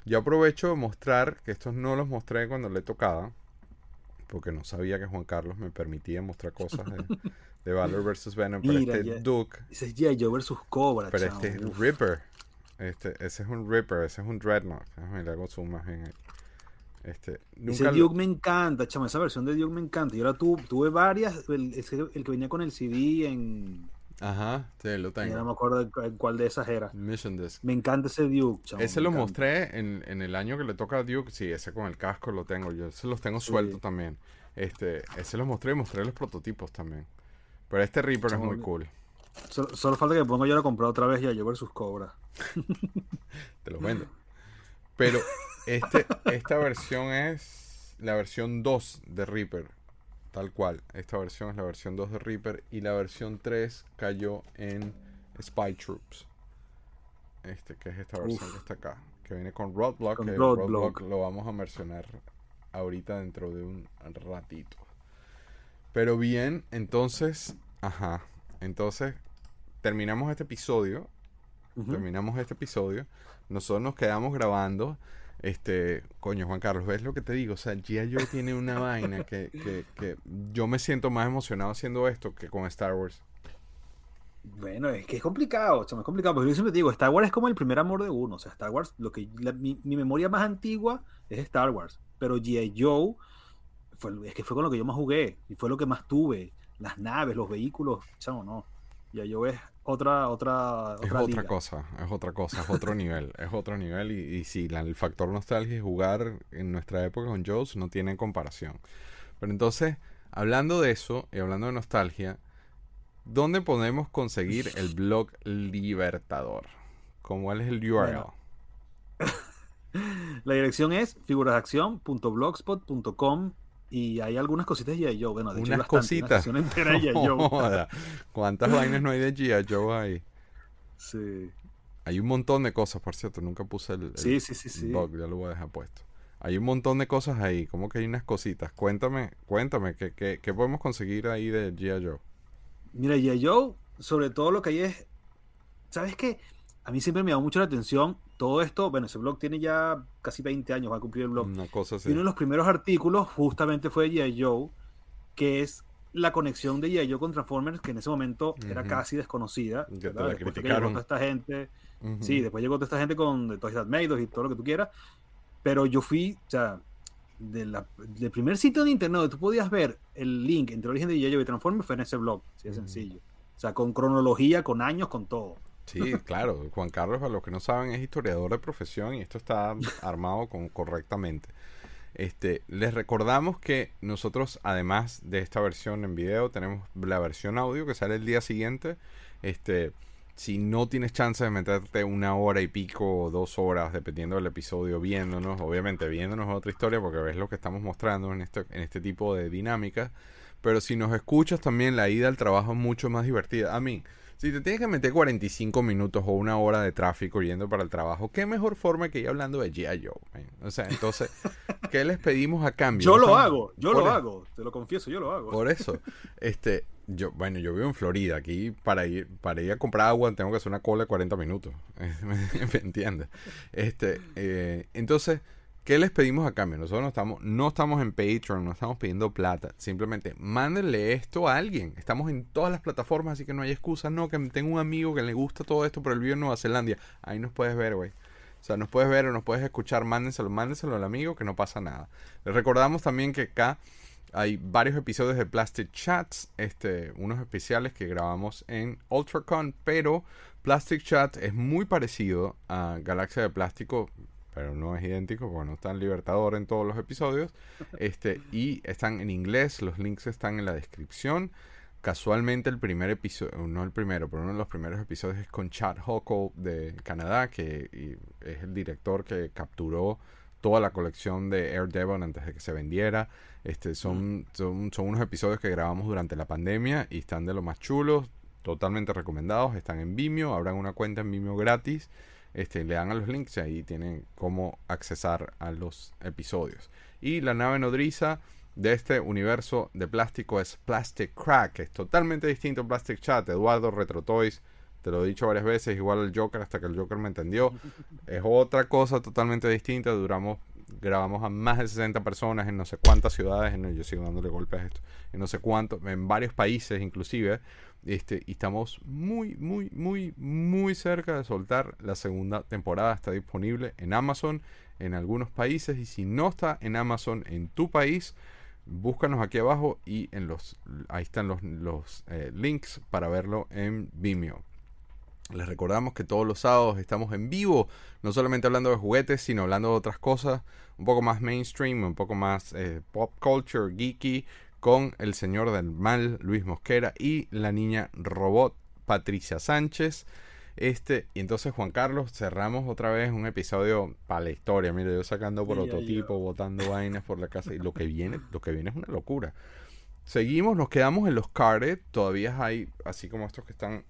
Yo aprovecho de mostrar que estos no los mostré cuando le tocaba. Porque no sabía que Juan Carlos me permitía mostrar cosas de, de Valor vs. Venom. Pero Mira, este. Duke, Ese es G.I. Joe versus Cobra, pero este es. Ripper. Este, ese es un Ripper, ese es un Dreadnought. Déjame le hago zoom más bien ahí. Este, Ese lo- Duke me encanta, chamo. Esa versión de Duke me encanta. Yo la tuve, tuve varias. El, que venía con el CD en. Ajá, sí, lo Ya no tengo. me acuerdo cuál de esas era. Mission Disc. Me encanta ese Duke, chamo. Ese lo encanta. mostré en, en el año que le toca a Duke. Sí, ese con el casco lo tengo. Yo ese los tengo Sí. sueltos también. Este, ese los mostré y mostré los prototipos también. Pero este Reaper es muy cool. Solo, solo falta que me ponga yo a comprar otra vez ya yo versus Cobra. Te lo vendo. Pero este, esta versión es la versión 2 de Reaper. Tal cual. Esta versión es la versión 2 de Reaper. Y la versión 3 cayó en Spy Troops. Este, que es esta versión Uf. que está acá. Que viene con Roadblock. Con que Roadblock. Roadblock lo vamos a mencionar ahorita dentro de un ratito. Pero bien, entonces. Ajá. Entonces, terminamos este episodio terminamos este episodio. Nosotros nos quedamos grabando. Este, coño, Juan Carlos, ¿ves lo que te digo? O sea, G.I. Joe tiene una vaina que, que, que yo me siento más emocionado haciendo esto que con Star Wars. Bueno, es que es complicado, chamo, es complicado, porque yo siempre te digo, Star Wars es como el primer amor de uno. O sea, Star Wars, lo que la- mi, mi memoria más antigua es Star Wars. Pero G.I. Joe fue, es que fue con lo que yo más jugué y fue lo que más tuve. Las naves, los vehículos, chamo, no. G.I. Joe es otra, otra, Es otra liga. cosa, es otra cosa, es otro nivel, es otro nivel. Y, y sí, la- el factor nostalgia y jugar en nuestra época con Joes no tiene comparación. Pero entonces, hablando de eso y hablando de nostalgia, ¿dónde podemos conseguir el blog Libertador? ¿Cómo es el URL? Bueno, La dirección es figurasdeacción.blogspot.com y hay algunas cositas de G.I. Joe. Bueno, de hecho, hay Unas una cositas. sección entera de G.I. Joe. ¿Cuántas vainas no hay de G.I. Joe ahí? Sí, Hay un montón de cosas, por cierto. Nunca puse el, el sí, sí, sí. sí. blog, ya lo voy a dejar puesto. Hay un montón de cosas ahí, como que hay unas cositas. Cuéntame, cuéntame, ¿qué, qué, qué podemos conseguir ahí de G.I. Joe? Mira, G.I. Joe, sobre todo lo que hay es. ¿Sabes qué? A mí siempre me da mucho la atención todo esto. Bueno, ese blog tiene ya casi 20 años, va a cumplir el blog. Una cosa así. Y uno de los primeros artículos justamente fue de G.I. Joe, que es la conexión de G.I. Joe con Transformers, que en ese momento era Ujú. casi desconocida. Que te la Después criticaron. llegó toda esta gente. Ujú. Sí, después llegó toda esta gente con de Toys That Made Us y todo lo que tú quieras. Pero yo fui, o sea, de la- del primer sitio de internet donde tú podías ver el link entre origen de G.I. Joe y Transformers fue en ese blog. Así de Ujú. sencillo. O sea, con cronología, con años, con todo. Sí, claro. Juan Carlos, para los que no saben, es historiador de profesión y esto está armado con, correctamente. Este, les recordamos que nosotros, además de esta versión en video, tenemos la versión audio que sale el día siguiente. Este, si no tienes chance de meterte una hora y pico o dos horas, dependiendo del episodio, viéndonos, obviamente viéndonos otra historia, porque ves lo que estamos mostrando en este, en este tipo de dinámica. Pero si nos escuchas también, la ida al trabajo es mucho más divertida. A mí, si te tienes que meter 45 minutos o una hora de tráfico yendo para el trabajo, ¿qué mejor forma que ir hablando de G.I. Joe? O sea, entonces, ¿qué les pedimos a cambio? Yo lo hago, yo lo hago, te lo confieso, yo lo hago. Por eso, este, yo, bueno, yo vivo en Florida, aquí para ir, para ir a comprar agua tengo que hacer una cola de 40 minutos, ¿me entiendes? Este, eh, entonces, ¿Qué les pedimos a cambio? Nosotros no estamos, no estamos en Patreon, no estamos pidiendo plata. Simplemente mándenle esto a alguien. Estamos en todas las plataformas, así que no hay excusa. No, que tengo un amigo que le gusta todo esto, pero él vive en Nueva Zelanda. Ahí nos puedes ver, güey. O sea, nos puedes ver o nos puedes escuchar. Mándenselo, mándenselo al amigo que no pasa nada. Les recordamos también que acá hay varios episodios de Plastic Chats, este, unos especiales que grabamos en UltraCon, pero Plastic Chat es muy parecido a Galaxia de Plástico pero no es idéntico porque no está en Libertador en todos los episodios. Este, y están en inglés, los links están en la descripción. Casualmente el primer episodio, no el primero, pero uno de los primeros episodios es con Chad Huckle de Canadá, que es el director que capturó toda la colección de Air Devon antes de que se vendiera. Este, son, son, son unos episodios que grabamos durante la pandemia y están de lo más chulos, totalmente recomendados. Están en Vimeo, abran una cuenta en Vimeo gratis este, le dan a los links y ahí tienen cómo accesar a los episodios. Y la nave nodriza de este universo de plástico es Plastic Crack, es totalmente distinto a Plastic Chat. Eduardo Retro Toys, te lo he dicho varias veces, igual al Joker hasta que el Joker me entendió. Es otra cosa totalmente distinta. Duramos, grabamos a más de 60 personas en no sé cuántas ciudades, en, yo sigo dándole golpes a esto, en no sé cuántos, en varios países inclusive. Este, y estamos muy, muy, muy, muy cerca de soltar la segunda temporada. Está disponible en Amazon en algunos países. Y si no está en Amazon en tu país, búscanos aquí abajo y en los ahí están los, los eh, links para verlo en Vimeo. Les recordamos que todos los sábados estamos en vivo, no solamente hablando de juguetes, sino hablando de otras cosas, un poco más mainstream, un poco más eh, pop culture, geeky, con el señor del mal Luis Mosquera y la niña robot Patricia Sánchez. Este, y entonces Juan Carlos, cerramos otra vez un episodio para la historia. Mire, yo sacando prototipo, botando vainas por la casa. Y lo que viene, lo que viene es una locura. Seguimos, nos quedamos en los carded. Todavía hay, así como estos que están.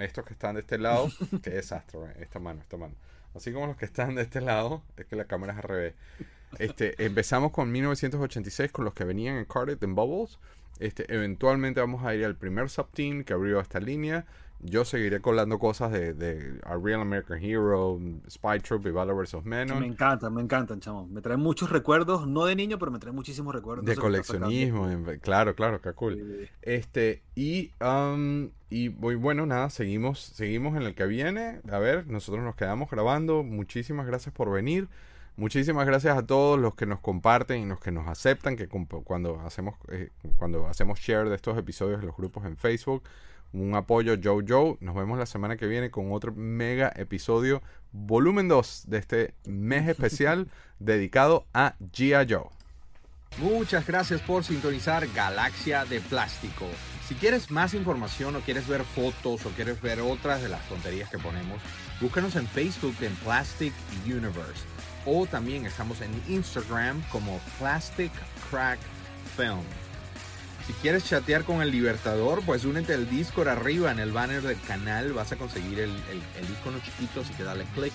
Estos que están de este lado. Qué desastre, esta mano, esta mano. Así como los que están de este lado, es que la cámara es al revés. Este, empezamos con 1986 con los que venían en Carded en Bubbles. Este, eventualmente vamos a ir al primer subteam que abrió esta línea. Yo seguiré colando cosas de, de A Real American Hero, Spy Troop y Valor vs. Menon. Me encantan, me encantan, chamo. Me traen muchos recuerdos, no de niño, pero me traen muchísimos recuerdos. De coleccionismo, claro, claro, qué cool. Este, y, um, y bueno, nada, seguimos, seguimos en el que viene. A ver, nosotros nos quedamos grabando. Muchísimas gracias por venir. Muchísimas gracias a todos los que nos comparten y los que nos aceptan, que cuando hacemos, eh, cuando hacemos share de estos episodios en los grupos en Facebook. Un apoyo Joe Joe. Nos vemos la semana que viene con otro mega episodio, volumen 2 de este mes especial dedicado a Gia Joe. Muchas gracias por sintonizar Galaxia de Plástico. Si quieres más información o quieres ver fotos o quieres ver otras de las tonterías que ponemos, búscanos en Facebook en Plastic Universe o también estamos en Instagram como Plastic Crack Film. Si quieres chatear con el Libertador, pues únete al Discord arriba en el banner del canal. Vas a conseguir el, icono chiquito, así que dale click.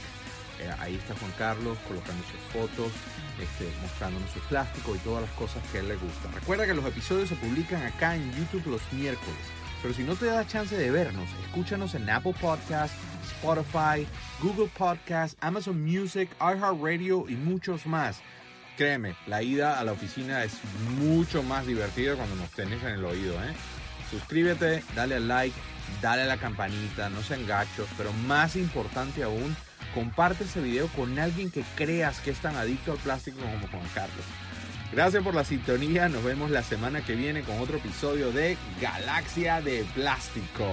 Eh, ahí está Juan Carlos colocando sus fotos, este, mostrándonos su plástico y todas las cosas que él le gusta. Recuerda que los episodios se publican acá en YouTube los miércoles. Pero si no te da chance de vernos, escúchanos en Apple Podcasts, Spotify, Google Podcasts, Amazon Music, iHeartRadio y muchos más. Créeme, la ida a la oficina es mucho más divertida cuando nos tenés en el oído. ¿eh? Suscríbete, dale al like, dale a la campanita, no sean gachos, pero más importante aún, comparte ese video con alguien que creas que es tan adicto al plástico como Juan Carlos. Gracias por la sintonía. Nos vemos la semana que viene con otro episodio de Galaxia de Plástico.